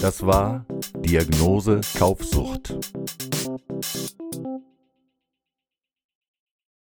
Das war Diagnose Kaufsucht.